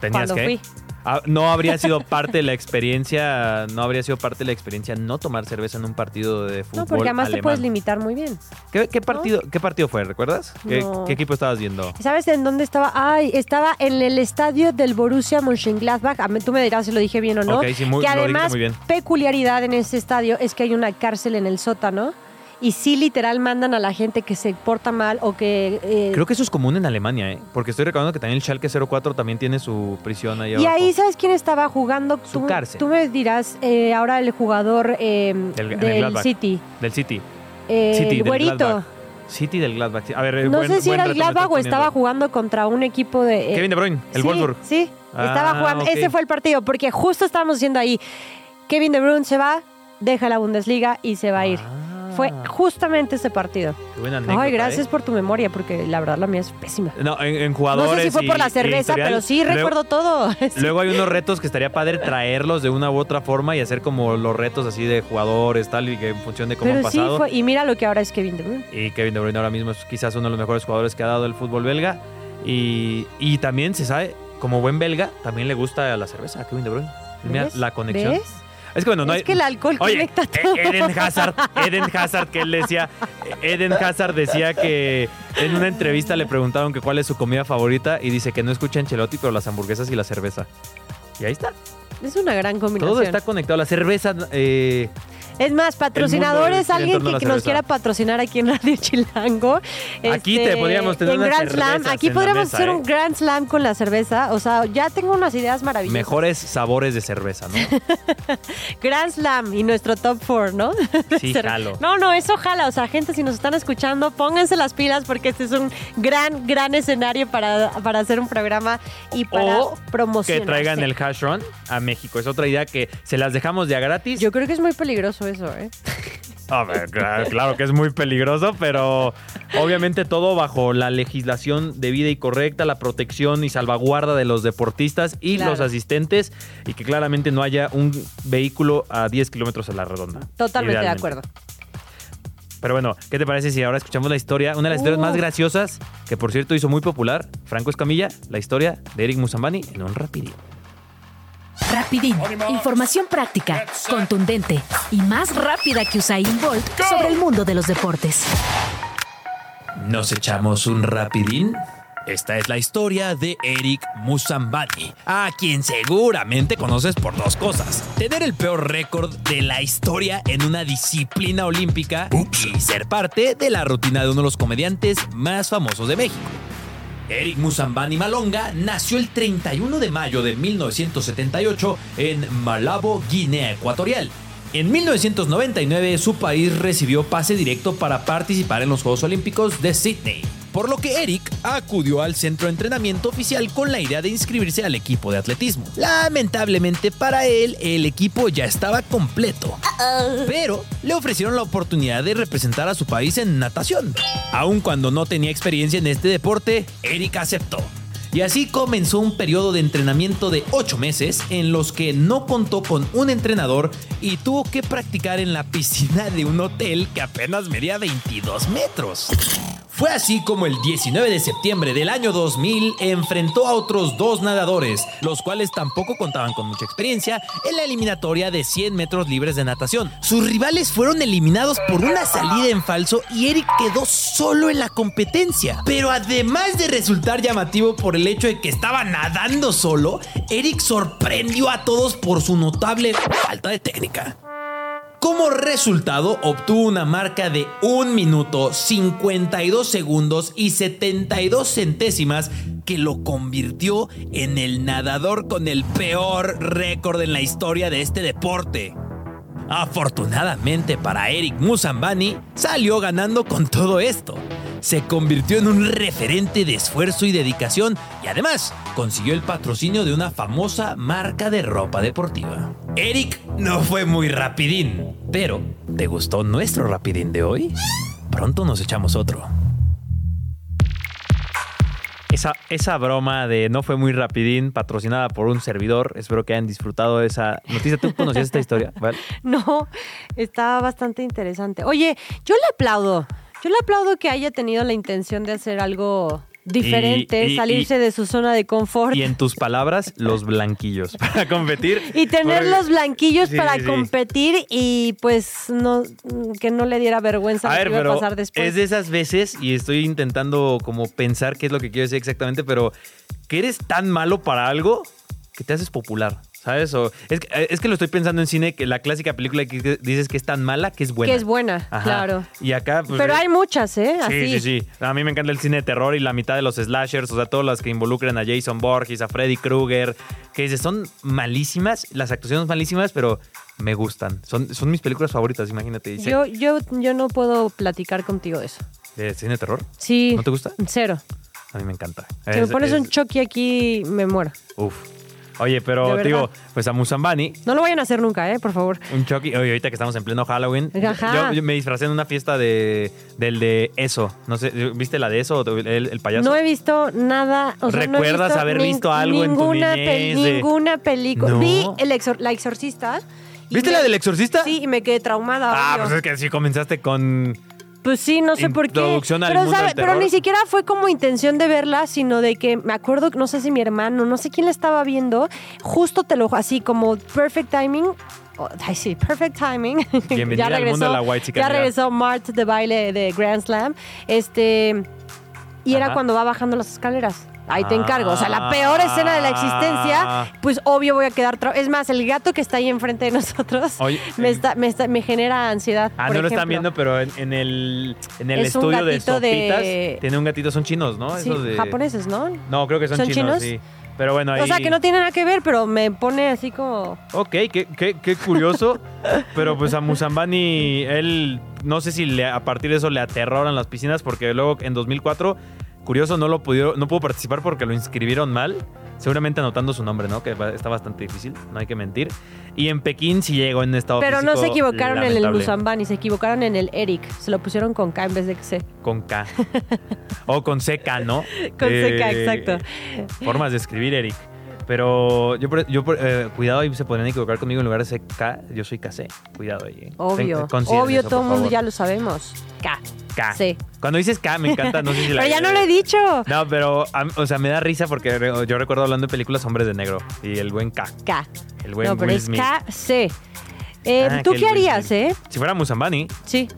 tenías cuando que. fui. Ah, no habría sido parte de la experiencia, no habría sido parte de la experiencia no tomar cerveza en un partido de fútbol No, porque además te puedes limitar muy bien. ¿Qué, qué partido, ¿Qué partido fue? ¿Recuerdas? ¿Qué, No. qué equipo estabas viendo? ¿Sabes en dónde estaba? Ay, estaba en el estadio del Borussia Mönchengladbach. A mí- Tú me dirás si lo dije bien o no. Sí, muy- que lo además, muy bien. peculiaridad en ese estadio es que hay una cárcel en el sótano. Y sí, literal, mandan a la gente que se porta mal o que... eh, Creo que eso es común en Alemania, ¿eh? Porque estoy recordando que también el Schalke 04 también tiene su prisión ahí y abajo. ahí, ¿sabes quién estaba jugando? Su tú, cárcel. tú me dirás, eh, ahora el jugador eh, Del- del. City. Del City. Eh, City, el güerito. City del Gladbach. A ver, No buen- sé si era el Gladbach o estaba jugando contra un equipo de... Kevin De Bruyne, el sí, Wolfsburg. Sí, estaba Ah, jugando. Ese fue el partido, porque justo estábamos diciendo ahí, Kevin De Bruyne se va, deja la Bundesliga y se va a ir. Ah, Fue justamente ese partido. qué buena anécdota, Ay, gracias ¿eh? por tu memoria, porque la verdad la mía es pésima. No, en, en No jugadores. sé si fue por la cerveza, pero sí Luego- recuerdo todo. Sí. Luego hay unos retos que estaría padre traerlos de una u otra forma y hacer como los retos así de jugadores, tal, y que en función de cómo han Pero sí pasado. fue, y mira lo que ahora es Kevin De Bruyne. Y Kevin De Bruyne ahora mismo es quizás uno de los mejores jugadores que ha dado el fútbol belga. Y, y también se sabe, como buen belga, también le gusta la cerveza a Kevin De Bruyne. Mira, ¿Ves? la conexión. ¿Ves? Es que bueno, no Es hay- que el alcohol Oye, conecta E- todo. Eden Hazard, Eden Hazard, que él decía, Eden Hazard decía que en una entrevista le preguntaron que cuál es su comida favorita y dice que no escucha Ancelotti, pero las hamburguesas y la cerveza. Y ahí está. Es una gran combinación. Todo está conectado. La cerveza, eh, Es más, patrocinadores, alguien que, nos quiera patrocinar aquí en Radio Chilango. Aquí te podríamos tener en unas Grand Slam. Aquí en podríamos mesa, hacer ¿eh? un Grand Slam con la cerveza. O sea, ya tengo unas ideas maravillosas. mejores sabores de cerveza, ¿no? Grand Slam y nuestro top four, ¿no? Sí, jalo. No, no, eso jala. O sea, gente, si nos están escuchando, pónganse las pilas porque este es un gran, gran escenario para, para hacer un programa y para O promocionar. que traigan el hash run a México. Es otra idea que se las dejamos ya gratis. Yo creo que es muy peligroso eso, ¿eh? A ver, claro, que es muy peligroso, pero obviamente todo bajo la legislación debida y correcta, la protección y salvaguarda de los deportistas y Claro. los asistentes y que claramente no haya un vehículo a 10 kilómetros a la redonda. Totalmente de acuerdo. Pero bueno, ¿qué te parece si ahora escuchamos la historia, una de las historias más graciosas, que por cierto hizo muy popular, Franco Escamilla, la historia de Eric Musambani en un rapidín? Rapidín. Información práctica, contundente y más rápida que Usain Bolt sobre el mundo de los deportes. ¿Nos echamos un rapidín? Esta es la historia de Eric Musambani, a quien seguramente conoces por dos cosas. Tener el peor récord de la historia en una disciplina olímpica y ser parte de la rutina de uno de los comediantes más famosos de México. Eric Musambani Malonga nació el 31 de mayo de 1978 en Malabo, Guinea Ecuatorial. En 1999 su país recibió pase directo para participar en los Juegos Olímpicos de Sydney. Por lo que Eric acudió al centro de entrenamiento oficial con la idea de inscribirse al equipo de atletismo. Lamentablemente para él, el equipo ya estaba completo. Pero le ofrecieron la oportunidad de representar a su país en natación. Aun cuando no tenía experiencia en este deporte, Eric aceptó. Y así comenzó un periodo de entrenamiento de 8 meses en los que no contó con un entrenador y tuvo que practicar en la piscina de un hotel que apenas medía 22 metros. Fue así como el 19 de septiembre del año 2000 enfrentó a otros dos nadadores, los cuales tampoco contaban con mucha experiencia en la eliminatoria de 100 metros libres de natación. Sus rivales fueron eliminados por una salida en falso y Eric quedó solo en la competencia. Pero además de resultar llamativo por el hecho de que estaba nadando solo, Eric sorprendió a todos por su notable falta de técnica. Como resultado, obtuvo una marca de 1 minuto 52 segundos y 72 centésimas que lo convirtió en el nadador con el peor récord en la historia de este deporte. Afortunadamente para Eric Musambani, salió ganando con todo esto. Se convirtió en un referente de esfuerzo y dedicación y además consiguió el patrocinio de una famosa marca de ropa deportiva. Eric no fue muy rapidín, pero ¿te gustó nuestro rapidín de hoy? Pronto nos echamos otro. Esa, esa broma de no fue muy rapidín, patrocinada por un servidor. Espero que hayan disfrutado de esa noticia. ¿Tú conocías esta historia? No, está bastante interesante. Oye, yo le aplaudo. Yo le aplaudo que haya tenido la intención de hacer algo diferente, Y- y- salirse de su zona de confort. Y en tus palabras, los blanquillos para competir. Y tener Porque- los blanquillos Sí, para sí, competir y pues no que no le diera vergüenza A lo ver, que iba a pero pasar después. es de esas veces, y estoy intentando como pensar qué es lo que quiero decir exactamente, pero que eres tan malo para algo que te haces popular, ¿sabes? O, es, que, es que lo estoy pensando en cine, que la clásica película que dices que es tan mala que es buena. que es buena, Ajá. claro. Y acá, pues, pero eh, hay muchas, ¿eh? Sí, Así. sí, sí. A mí me encanta el cine de terror y la mitad de los slashers, o sea, todas las que involucran a Jason Borges, a Freddy Krueger, que dices, son malísimas, las actuaciones malísimas, pero me gustan. Son, son mis películas favoritas, imagínate. Yo, yo, yo no puedo platicar contigo de eso. ¿De cine de terror? Sí. ¿No te gusta? Cero. A mí me encanta. Si me Es- pones es- un Chucky aquí, me muero. Uf. Oye, pero digo, pues a Musambani, No lo vayan a hacer nunca, ¿eh? Por favor. un Chucky. Oye, ahorita que estamos en pleno Halloween. Ajá. Yo, yo me disfracé en una fiesta de del de eso. No sé, ¿viste la de eso? El, el payaso. No he visto nada. O sea, no he ¿Recuerdas visto haber visto algo en tu niñez de- Ninguna película. No. Vi el exor- La Exorcista. ¿Viste me- la del exorcista? Sí, y me quedé traumada. Ah, obvio. pues es que si comenzaste con Pues sí, no sé por qué. Introducción al pero, mundo del pero terror. ni siquiera fue como intención de verla, sino de que me acuerdo, no sé si mi hermano, no sé quién la estaba viendo, justo te lo así como perfect timing. oh, ay, sí, perfect timing. Bienvenida al mundo de la white Ya chicanera. regresó Mart de baile de Grand Slam. Este. Y era cuando va bajando las escaleras. Ahí te encargo. O sea, la Ah. peor escena de la existencia, pues obvio voy a quedar. tra- Es más, el gato que está ahí enfrente de nosotros Oye, me, eh, está, me, está- me genera ansiedad. Ah, por no lo están viendo, pero en, en el, en el Es estudio de gatito de- sopitas tiene un gatito, son chinos, ¿no? Sí, Esos de- japoneses, ¿no? No, creo que son, ¿Son chinos, chinos? sí. Pero bueno, ahí... O sea, que no tiene nada que ver, pero me pone así como... Ok, qué, qué, qué curioso. pero pues a Musambani, él, no sé si le- a partir de eso le aterroran las piscinas, porque luego en 2004, curioso, no lo pudieron, no pudo participar porque lo inscribieron mal. Seguramente anotando su nombre, ¿no? Que está bastante difícil, no hay que mentir. Y en Pekín sí llegó en estado Pero no se equivocaron en el Musambani, se equivocaron en el Eric. Se lo pusieron con K en vez de C. Con K. o con CK, ¿no? Con CK, Eh, exacto. Formas de escribir, Eric. Pero yo, yo eh, cuidado, ahí se podrían equivocar conmigo en lugar de CK, yo soy KC. Cuidado ahí. eh. Obvio, Ten- obvio, eso, todo el mundo ya lo sabemos. K. K. Sí. Cuando dices K, me encanta, no sé si la... Pero ya no lo he dicho. No, pero, o sea, me da risa porque yo recuerdo hablando de películas Hombres de Negro y el buen K. K. El buen No, pero Will es. K-C. Eh, Ah, ¿Tú qué harías, eh? Si fuera Musambani, Sí.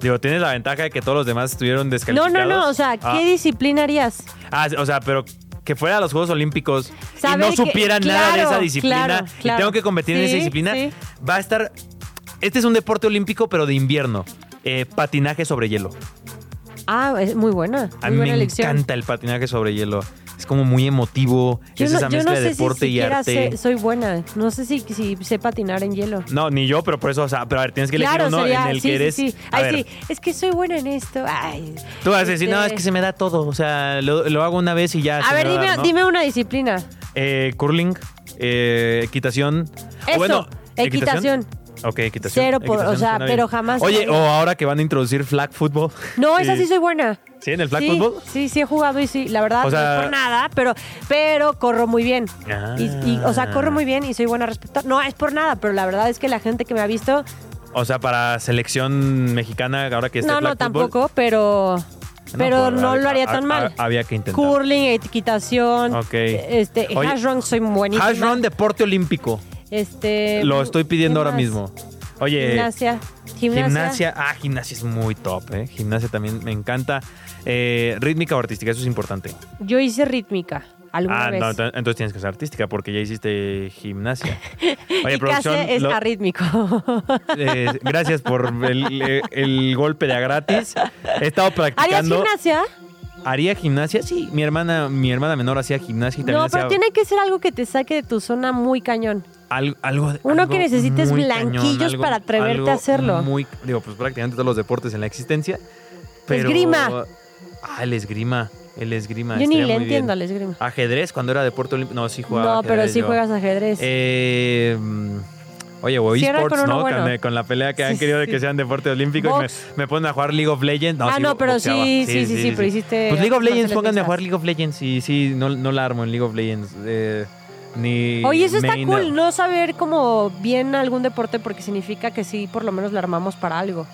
digo, tienes la ventaja de que todos los demás estuvieron No, descalificados. no, no. O sea, ¿qué Ah. disciplina harías? Ah, o sea, pero que fuera a los Juegos Olímpicos y no que- supiera nada de esa disciplina claro, y tengo que competir en esa disciplina, sí. va a estar... Este es un deporte olímpico, pero de invierno. Eh, patinaje sobre hielo. Ah, es muy buena. A mí buena me elección. encanta el patinaje sobre hielo. Como muy emotivo. Yo es no, esa mezcla no de deporte si y arte. sé- soy buena. No sé si, si sé patinar en hielo. No, ni yo, pero por eso, o sea, pero a ver, tienes que elegir Claro, uno sería, en el sí, que eres. sí, sí. A Ay, ver, sí, es que soy buena en esto. Ay. tú vas a decir, no, Este- es que se me da todo. O sea, lo, lo hago una vez y ya. se A ver, me va dime, dar, ¿no? dime una disciplina. Eh, curling, eh, equitación. O Eso, bueno, equitación. Ok, equitación. Cero por- o Equitación sea, suena pero jamás- Oye, o ahora que van a introducir flag football. No, esa sí soy buena. ¿Sí? ¿En el flag sí, football? Sí, sí he jugado y sí, la verdad, O sea- no es por nada, pero, pero corro muy bien. Ah. Y, y, o sea, corro muy bien y soy buena respecto. No es por nada, pero la verdad es que la gente que me ha visto, O sea, para selección mexicana, ahora que está no, el no, flag football. tampoco, pero, pero pues, no lo haría tan mal. Había que intentar. Curling, equitación, Ok. este, Oye, hash run soy buenísima. Hash run, deporte olímpico. Este, Lo estoy pidiendo ¿qué ahora mismo. Oye, Gimnasia. Gimnasia. Gimnasia. Ah, gimnasia es muy top, ¿eh? Gimnasia también me encanta. Eh, rítmica o artística, eso es importante. Yo hice rítmica alguna Ah, vez. no, ent- entonces tienes que ser artística porque ya hiciste gimnasia. Oye, y producción. es lo- arrítmico. eh, gracias por el, el golpe de a gratis. He estado ¿Harías practicando. gimnasia? ¿Haría gimnasia? Sí, mi hermana, mi hermana menor hacía gimnasia y también No, hacía pero tiene que ser algo que te saque de tu zona muy cañón. al- algo, de- Uno algo que necesites muy blanquillos para atreverte algo a hacerlo. Muy, digo, pues prácticamente todos los deportes en la existencia. Pero, Esgrima. Ah, el esgrima. El esgrima. Yo ni estaría le muy entiendo al esgrima. Ajedrez cuando era deporte olímpico. No, sí jugaba. No, pero ajedrez sí yo. juegas ajedrez. Eh, mm, oye, o Sí, esports, ¿no? bueno. Con, con la pelea que Sí, han querido de sí. que sean deporte olímpico y me, me ponen a jugar League of Legends. Ah, sí, no, pero boxeaba. sí, sí, sí, sí, pero hiciste Pues League of Legends, pónganme a jugar League of Legends. Y sí, no, no la armo en League of Legends. Eh, ni Oye, eso está cool, no saber como bien algún deporte porque significa que sí, por lo menos lo armamos para algo.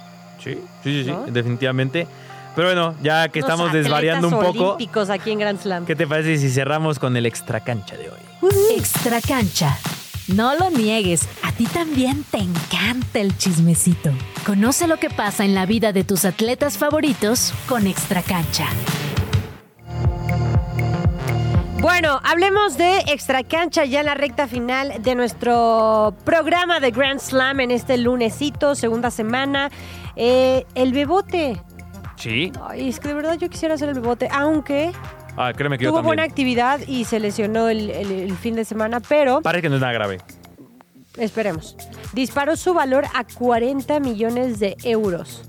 Sí, sí, sí, sí, ¿No? definitivamente. Pero bueno, ya que Unos estamos desvariando un poco, olímpicos aquí en Grand Slam. ¿qué te parece si cerramos con el extra cancha de hoy? Extra cancha. No lo niegues, a ti también te encanta el chismecito. Conoce lo que pasa en la vida de tus atletas favoritos con Extra cancha. Bueno, hablemos de extra cancha ya en la recta final de nuestro programa de Grand Slam en este lunesito, segunda semana. Eh, el bebote. Sí. Ay, es que de verdad yo quisiera hacer el bebote, aunque Ah, créeme que yo tuvo también. buena actividad y se lesionó el, el- el fin de semana, pero Parece que no es nada grave. esperemos. Disparó su valor a 40 millones de euros.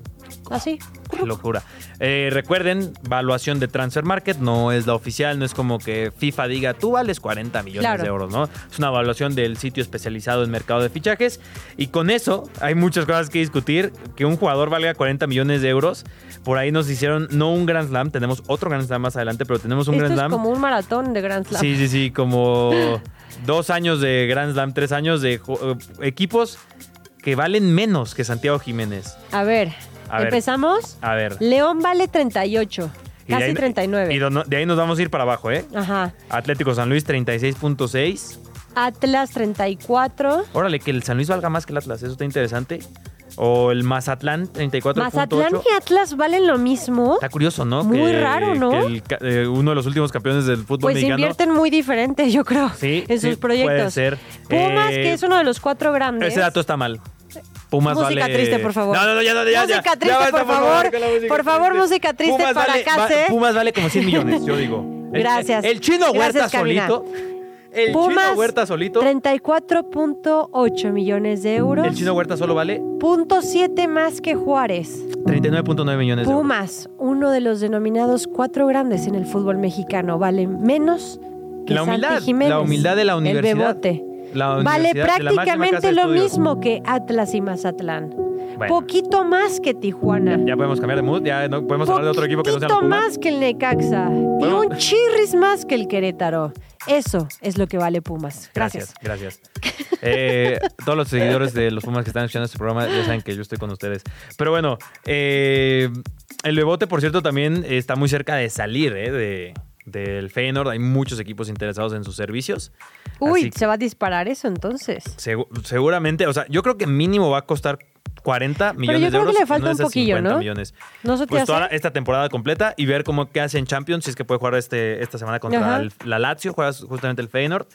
¿Así? Qué locura. Eh, recuerden, valuación de Transfer Market no es la oficial, no es como que FIFA diga tú vales 40 millones Claro. de euros, ¿no? Es una evaluación del sitio especializado en mercado de fichajes y con eso hay muchas cosas que discutir. Que un jugador valga 40 millones de euros, por ahí nos hicieron no un Grand Slam, tenemos otro Grand Slam más adelante, pero tenemos un Esto Grand es Slam. como un maratón de Grand Slam. Sí, sí, sí, como dos años de Grand Slam, tres años de eh, equipos que valen menos que Santiago Jiménez. A ver, A ver, ¿Empezamos? a ver. León vale 38, Y de casi ahí- 39. Y de, ahí nos vamos a ir para abajo, ¿eh? Ajá. Atlético San Luis 36.6. Atlas 34. Órale, que el San Luis valga más que el Atlas, eso está interesante. O el Mazatlán 34.8. Mazatlán y Atlas valen lo mismo. Está curioso, ¿no? Muy raro, ¿no? que el ca- eh, uno de los últimos campeones del fútbol Pues mexicano. invierten muy diferente, yo creo, Sí, en sí, sus proyectos. puede ser. Pumas, Eh, que es uno de los cuatro grandes. Ese dato está mal. Pumas Música vale... triste, por favor. No, no, no, ya, no, ya, ya. Música Ya triste, por favor. Por favor, música triste para vale, Case. Pumas vale como 100 millones, yo digo. El- Gracias. El, chino Huerta solito. El chino Pumas, Huerta solito. 34.8 millones de euros. El chino Huerta solo vale Punto 7 más que Juárez. 39.9 millones de euros. Pumas, uno de los denominados cuatro grandes en el fútbol mexicano, vale menos que La humildad, Santi Jiménez. la humildad de la universidad. El bebote. La Vale prácticamente lo estudios. mismo que Atlas y Mazatlán. Bueno. Poquito más que Tijuana. Ya podemos cambiar de mood, ya no podemos hablar de otro equipo que no sea los Poquito Pumas. más que el Necaxa. Y un chirris más que el Querétaro. Eso es lo que vale Pumas. Gracias. Gracias, gracias. Eh, todos los seguidores de los Pumas que están escuchando este programa ya saben que yo estoy con ustedes. Pero bueno, eh, el Bebote, por cierto, también está muy cerca de salir eh, de, del Feyenoord. Hay muchos equipos interesados en sus servicios. Uy, se va a disparar eso entonces. segu- seguramente, o sea, yo creo que mínimo va a costar 40 millones yo de creo que le falta no un poquillo, 50 ¿no? millones. ¿No se te Pues hace? toda esta temporada completa y ver cómo qué hace en Champions, si es que puede jugar este, esta semana contra el- la Lazio, juega justamente el Feyenoord.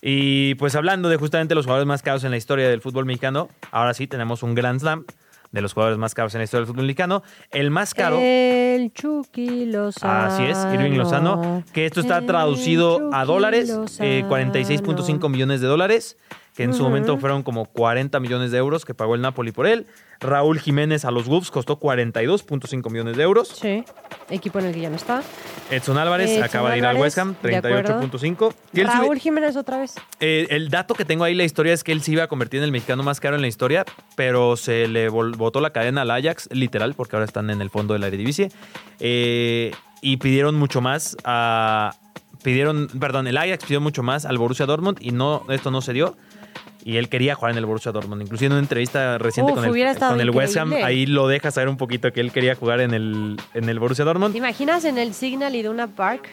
Y pues hablando de justamente los jugadores más caros en la historia del fútbol mexicano, ahora sí tenemos un Grand Slam de los jugadores más caros en la historia del fútbol mexicano. El más caro, El Chucky Lozano. así es, Irving Lozano, que esto está traducido a dólares, eh, 46.5 millones de dólares, que en su momento fueron como 40 millones de euros que pagó el Napoli por él. Raúl Jiménez a los Wolves costó 42.5 millones de euros. Sí, equipo en el que ya no está. Edson Álvarez acaba de ir al West Ham, de acuerdo. 38.5. Y él Raúl Jiménez otra vez. eh, el dato que tengo ahí, la historia es que él se iba a convertir en el mexicano más caro en la historia, pero se le botó la cadena al Ajax, literal, porque ahora están en el fondo de la Eredivisie. Eh, y pidieron mucho más a... Pidieron, perdón, el Ajax pidió mucho más al Borussia Dortmund y no, esto no se dio. Y él quería jugar en el Borussia Dortmund. Inclusive en una entrevista reciente Uf, con el, con el West Ham, ahí lo deja saber un poquito que él quería jugar en el, en el Borussia Dortmund. ¿Te imaginas en el Signal Iduna Park?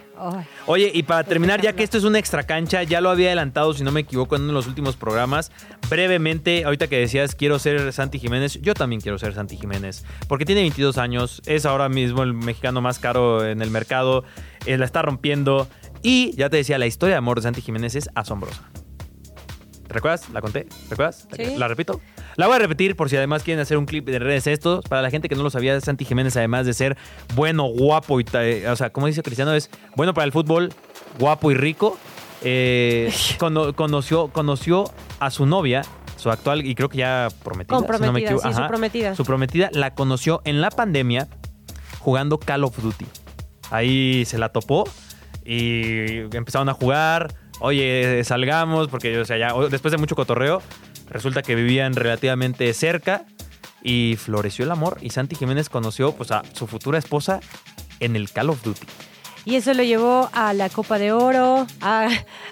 Oye, y para terminar, ya que esto es una extra cancha, ya lo había adelantado, si no me equivoco, en uno de los últimos programas. Brevemente, ahorita que decías, quiero ser Santi Jiménez, yo también quiero ser Santi Jiménez. Porque tiene 22 años, es ahora mismo el mexicano más caro en el mercado, eh, la está rompiendo. Y ya te decía, la historia de amor de Santi Jiménez es asombrosa. ¿Te recuerdas? ¿La conté? ¿Recuerdas? Sí. ¿La repito? La voy a repetir por si además quieren hacer un clip de redes estos. Para la gente que no lo sabía, Santi Jiménez, además de ser bueno, guapo y... eh, o sea, como dice Cristiano, es bueno para el fútbol, guapo y rico. Eh, cono- conoció, conoció a su novia, su actual, y creo que ya prometida. si no me Comprometida, equivoco. sí, su prometida. Su prometida la conoció en la pandemia jugando Call of Duty. Ahí se la topó y empezaron a jugar. Oye, salgamos, porque o sea, ya, después de mucho cotorreo, resulta que vivían relativamente cerca y floreció el amor. Y Santi Jiménez conoció pues, a su futura esposa en el Call of Duty. Y eso lo llevó a la Copa de Oro, a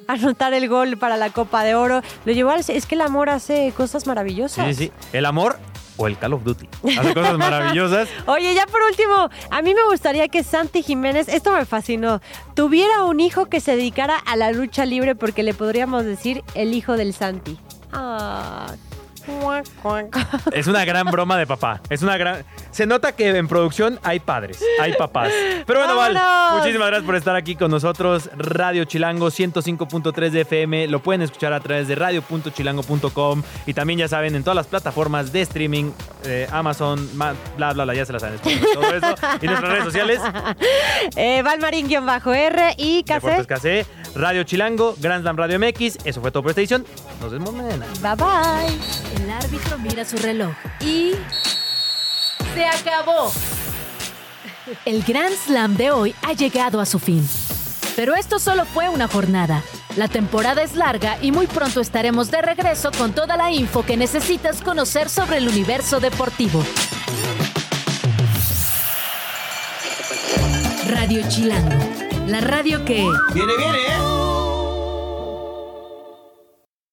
anotar el gol para la Copa de Oro. Lo llevó al... Es que el amor hace cosas Sí, maravillosas. sí, sí. El amor o el Call of Duty. Hace cosas maravillosas. Oye, ya por último, a mí me gustaría que Santi Jiménez, esto me fascinó, tuviera un hijo que se dedicara a la lucha libre porque le podríamos decir el hijo del Santi. Ah. Es una gran broma de papá. Es una gran. Se nota que en producción hay padres, hay papás. Pero bueno, Val, muchísimas gracias por estar aquí con nosotros. Radio Chilango 105.3 de FM. Lo pueden escuchar a través de radio.chilango.com. Y también, ya saben, en todas las plataformas de streaming, eh, Amazon, ma- bla, bla, bla, ya se las saben. Todo eso. Y nuestras redes sociales. Eh, Valmarín-R y. KC, Radio Chilango, Grand Slam Radio MX. Eso fue todo por esta edición. Nos vemos mañana. Bye bye. El árbitro mira su reloj y... ¡Se acabó! El Grand Slam de hoy ha llegado a su fin. Pero esto solo fue una jornada. La temporada es larga y muy pronto estaremos de regreso con toda la info que necesitas conocer sobre el universo deportivo. Radio Chilango, la radio que... Viene, viene, ¿eh?